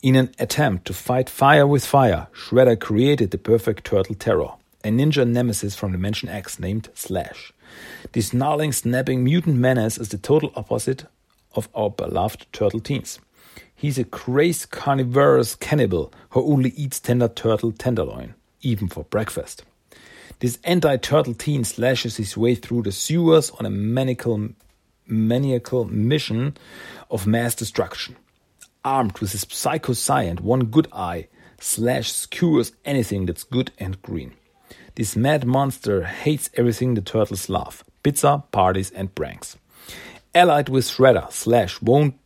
In an attempt to fight fire with fire, Shredder created the perfect turtle terror, a ninja nemesis from Dimension X named Slash. This snarling, snapping mutant menace is the total opposite of our beloved turtle teens. He's a crazed carnivorous cannibal who only eats tender turtle tenderloin, even for breakfast. This anti-turtle teen slashes his way through the sewers on a maniacal, maniacal mission of mass destruction. Armed with his psycho and one good eye, Slash skewers anything that's good and green. This mad monster hates everything the turtles love pizza, parties, and pranks. Allied with Shredder, Slash won't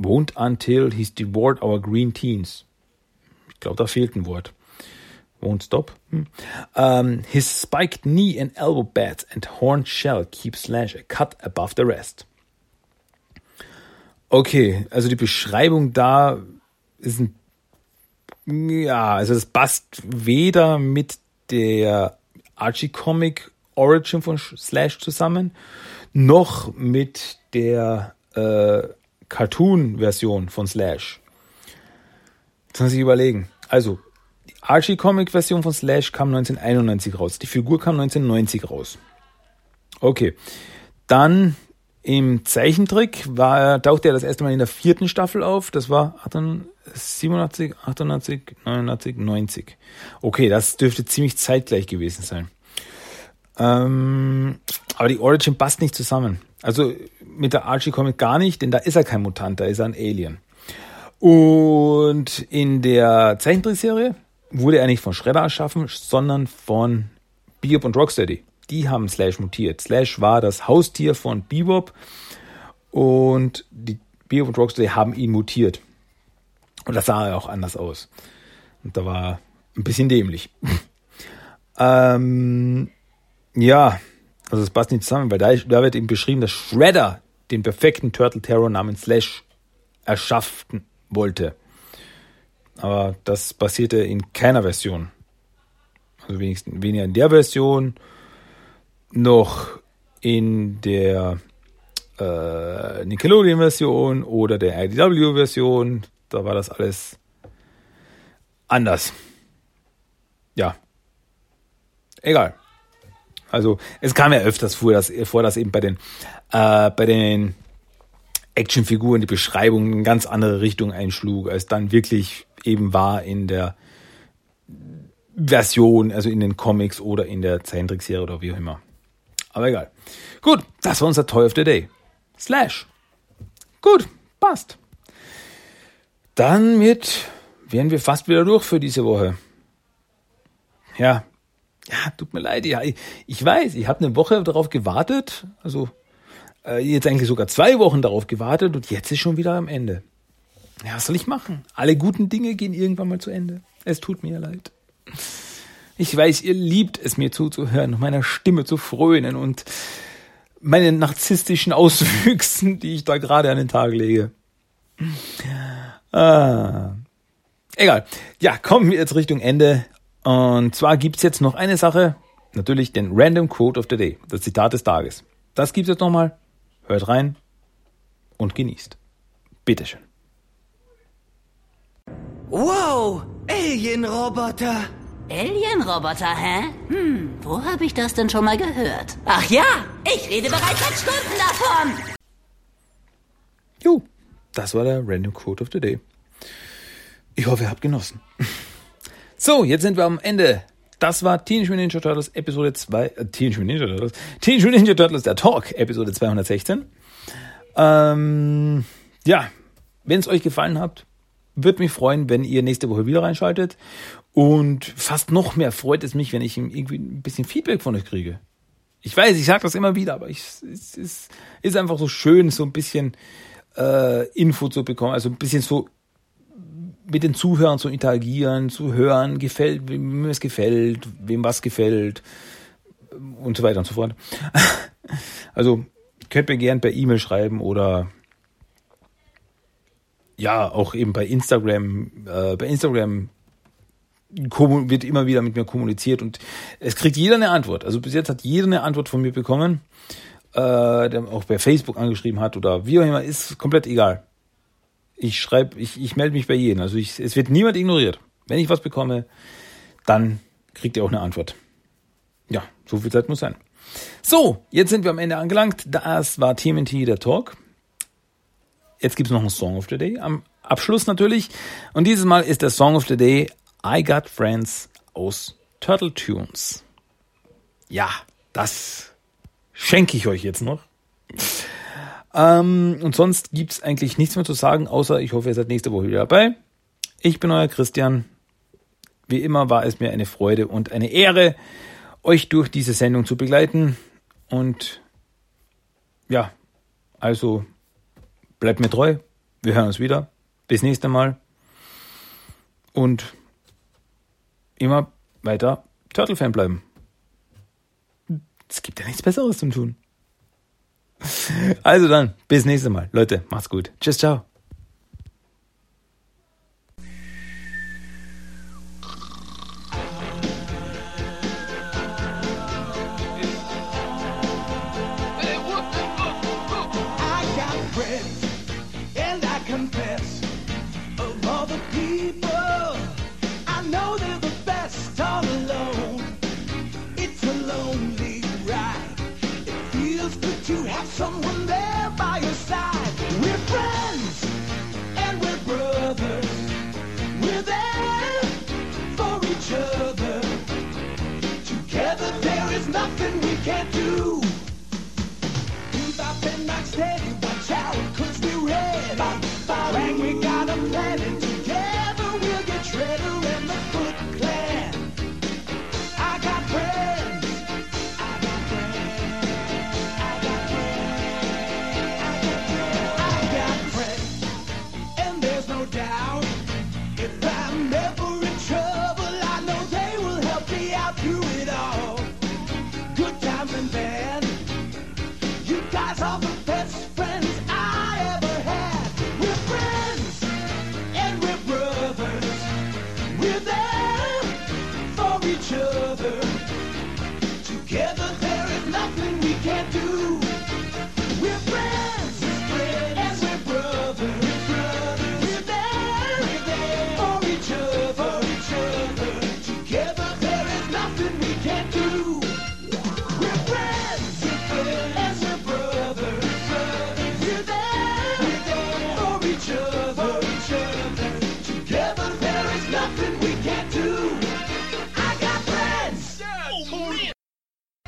won't until he's devoured our green teens. Ich glaube, da fehlt ein Wort. Won't stop. Hmm. Um, his spiked knee and elbow pads and horned shell keep Slash a cut above the rest. Okay, also die Beschreibung da ist ein, ja, also das passt weder mit der Archie Comic Origin von Slash zusammen, noch mit der äh, Cartoon-Version von Slash. Jetzt muss ich überlegen. Also, Archie-Comic-Version von Slash kam 1991 raus. Die Figur kam 1990 raus. Okay. Dann im Zeichentrick war, tauchte er das erste Mal in der vierten Staffel auf. Das war 87, 88, 89, 90. Okay, das dürfte ziemlich zeitgleich gewesen sein. Ähm, aber die Origin passt nicht zusammen. Also mit der Archie Comic gar nicht, denn da ist er kein Mutant, da ist er ein Alien. Und in der Zeichentrickserie wurde er nicht von Shredder erschaffen, sondern von Bebop und Rocksteady. Die haben Slash mutiert. Slash war das Haustier von Bebop und die Bebop und Rocksteady haben ihn mutiert. Und das sah auch anders aus. Und da war ein bisschen dämlich. ähm, ja, also es passt nicht zusammen, weil da, da wird eben beschrieben, dass Shredder den perfekten Turtle Terror namens Slash erschaffen wollte. Aber das passierte in keiner Version. Also wenigstens weniger in der Version, noch in der äh, Nickelodeon-Version oder der IDW-Version. Da war das alles anders. Ja. Egal. Also es kam ja öfters vor, dass, vor, dass eben bei den, äh, bei den Actionfiguren die Beschreibung in ganz andere Richtung einschlug, als dann wirklich eben war in der Version, also in den Comics oder in der Zeichentrickserie oder wie auch immer. Aber egal. Gut, das war unser Toy of the Day. Slash. Gut, passt. Dann mit wären wir fast wieder durch für diese Woche. Ja, ja, tut mir leid. Ja, ich, ich weiß, ich habe eine Woche darauf gewartet, also äh, jetzt eigentlich sogar zwei Wochen darauf gewartet und jetzt ist schon wieder am Ende. Ja, was soll ich machen? Alle guten Dinge gehen irgendwann mal zu Ende. Es tut mir leid. Ich weiß, ihr liebt es mir zuzuhören, meiner Stimme zu frönen und meinen narzisstischen Auswüchsen, die ich da gerade an den Tag lege. Ah. Egal. Ja, kommen wir jetzt Richtung Ende. Und zwar gibt's jetzt noch eine Sache. Natürlich den Random Quote of the Day. Das Zitat des Tages. Das gibt's jetzt nochmal. Hört rein und genießt. Bitteschön. Wow, Alien-Roboter. Alien-Roboter, hä? Hm, wo habe ich das denn schon mal gehört? Ach ja, ich rede bereits seit Stunden davon. Jo, das war der Random Quote of the Day. Ich hoffe, ihr habt genossen. So, jetzt sind wir am Ende. Das war Teenage Mutant Ninja Turtles Episode 2, äh, Teenage Mutant Ninja Turtles, Teenage Mutant Ninja Turtles, der Talk, Episode 216. Ähm, ja, wenn es euch gefallen hat, würde mich freuen, wenn ihr nächste Woche wieder reinschaltet. Und fast noch mehr freut es mich, wenn ich irgendwie ein bisschen Feedback von euch kriege. Ich weiß, ich sage das immer wieder, aber ich, es ist, ist einfach so schön, so ein bisschen äh, Info zu bekommen, also ein bisschen so mit den Zuhörern zu interagieren, zu hören, gefällt, wem es gefällt, wem was gefällt und so weiter und so fort. Also könnt mir gern per E-Mail schreiben oder ja, auch eben bei Instagram, äh, bei Instagram wird immer wieder mit mir kommuniziert und es kriegt jeder eine Antwort. Also bis jetzt hat jeder eine Antwort von mir bekommen, äh, der auch bei Facebook angeschrieben hat oder wie auch immer, ist komplett egal. Ich schreibe, ich, ich melde mich bei jedem. Also ich, es wird niemand ignoriert. Wenn ich was bekomme, dann kriegt ihr auch eine Antwort. Ja, so viel Zeit muss sein. So, jetzt sind wir am Ende angelangt. Das war TMNT der Talk. Jetzt gibt's noch einen Song of the Day. Am Abschluss natürlich. Und dieses Mal ist der Song of the Day I Got Friends aus Turtle Tunes. Ja, das schenke ich euch jetzt noch. Ähm, und sonst gibt's eigentlich nichts mehr zu sagen, außer ich hoffe, ihr seid nächste Woche wieder dabei. Ich bin euer Christian. Wie immer war es mir eine Freude und eine Ehre, euch durch diese Sendung zu begleiten. Und ja, also bleibt mir treu. Wir hören uns wieder. Bis nächste Mal. Und immer weiter Turtle-Fan bleiben. Es gibt ja nichts Besseres zum tun. Also dann, bis nächstes Mal. Leute, macht's gut. Tschüss, ciao. Someone there by your side. We're friends, and we're brothers. We're there for each other. Together there is nothing we can't do. Keep our pen back steady, watch out, cause we're ready. Bang, we got a plan, and together we'll get Shredder and the Foot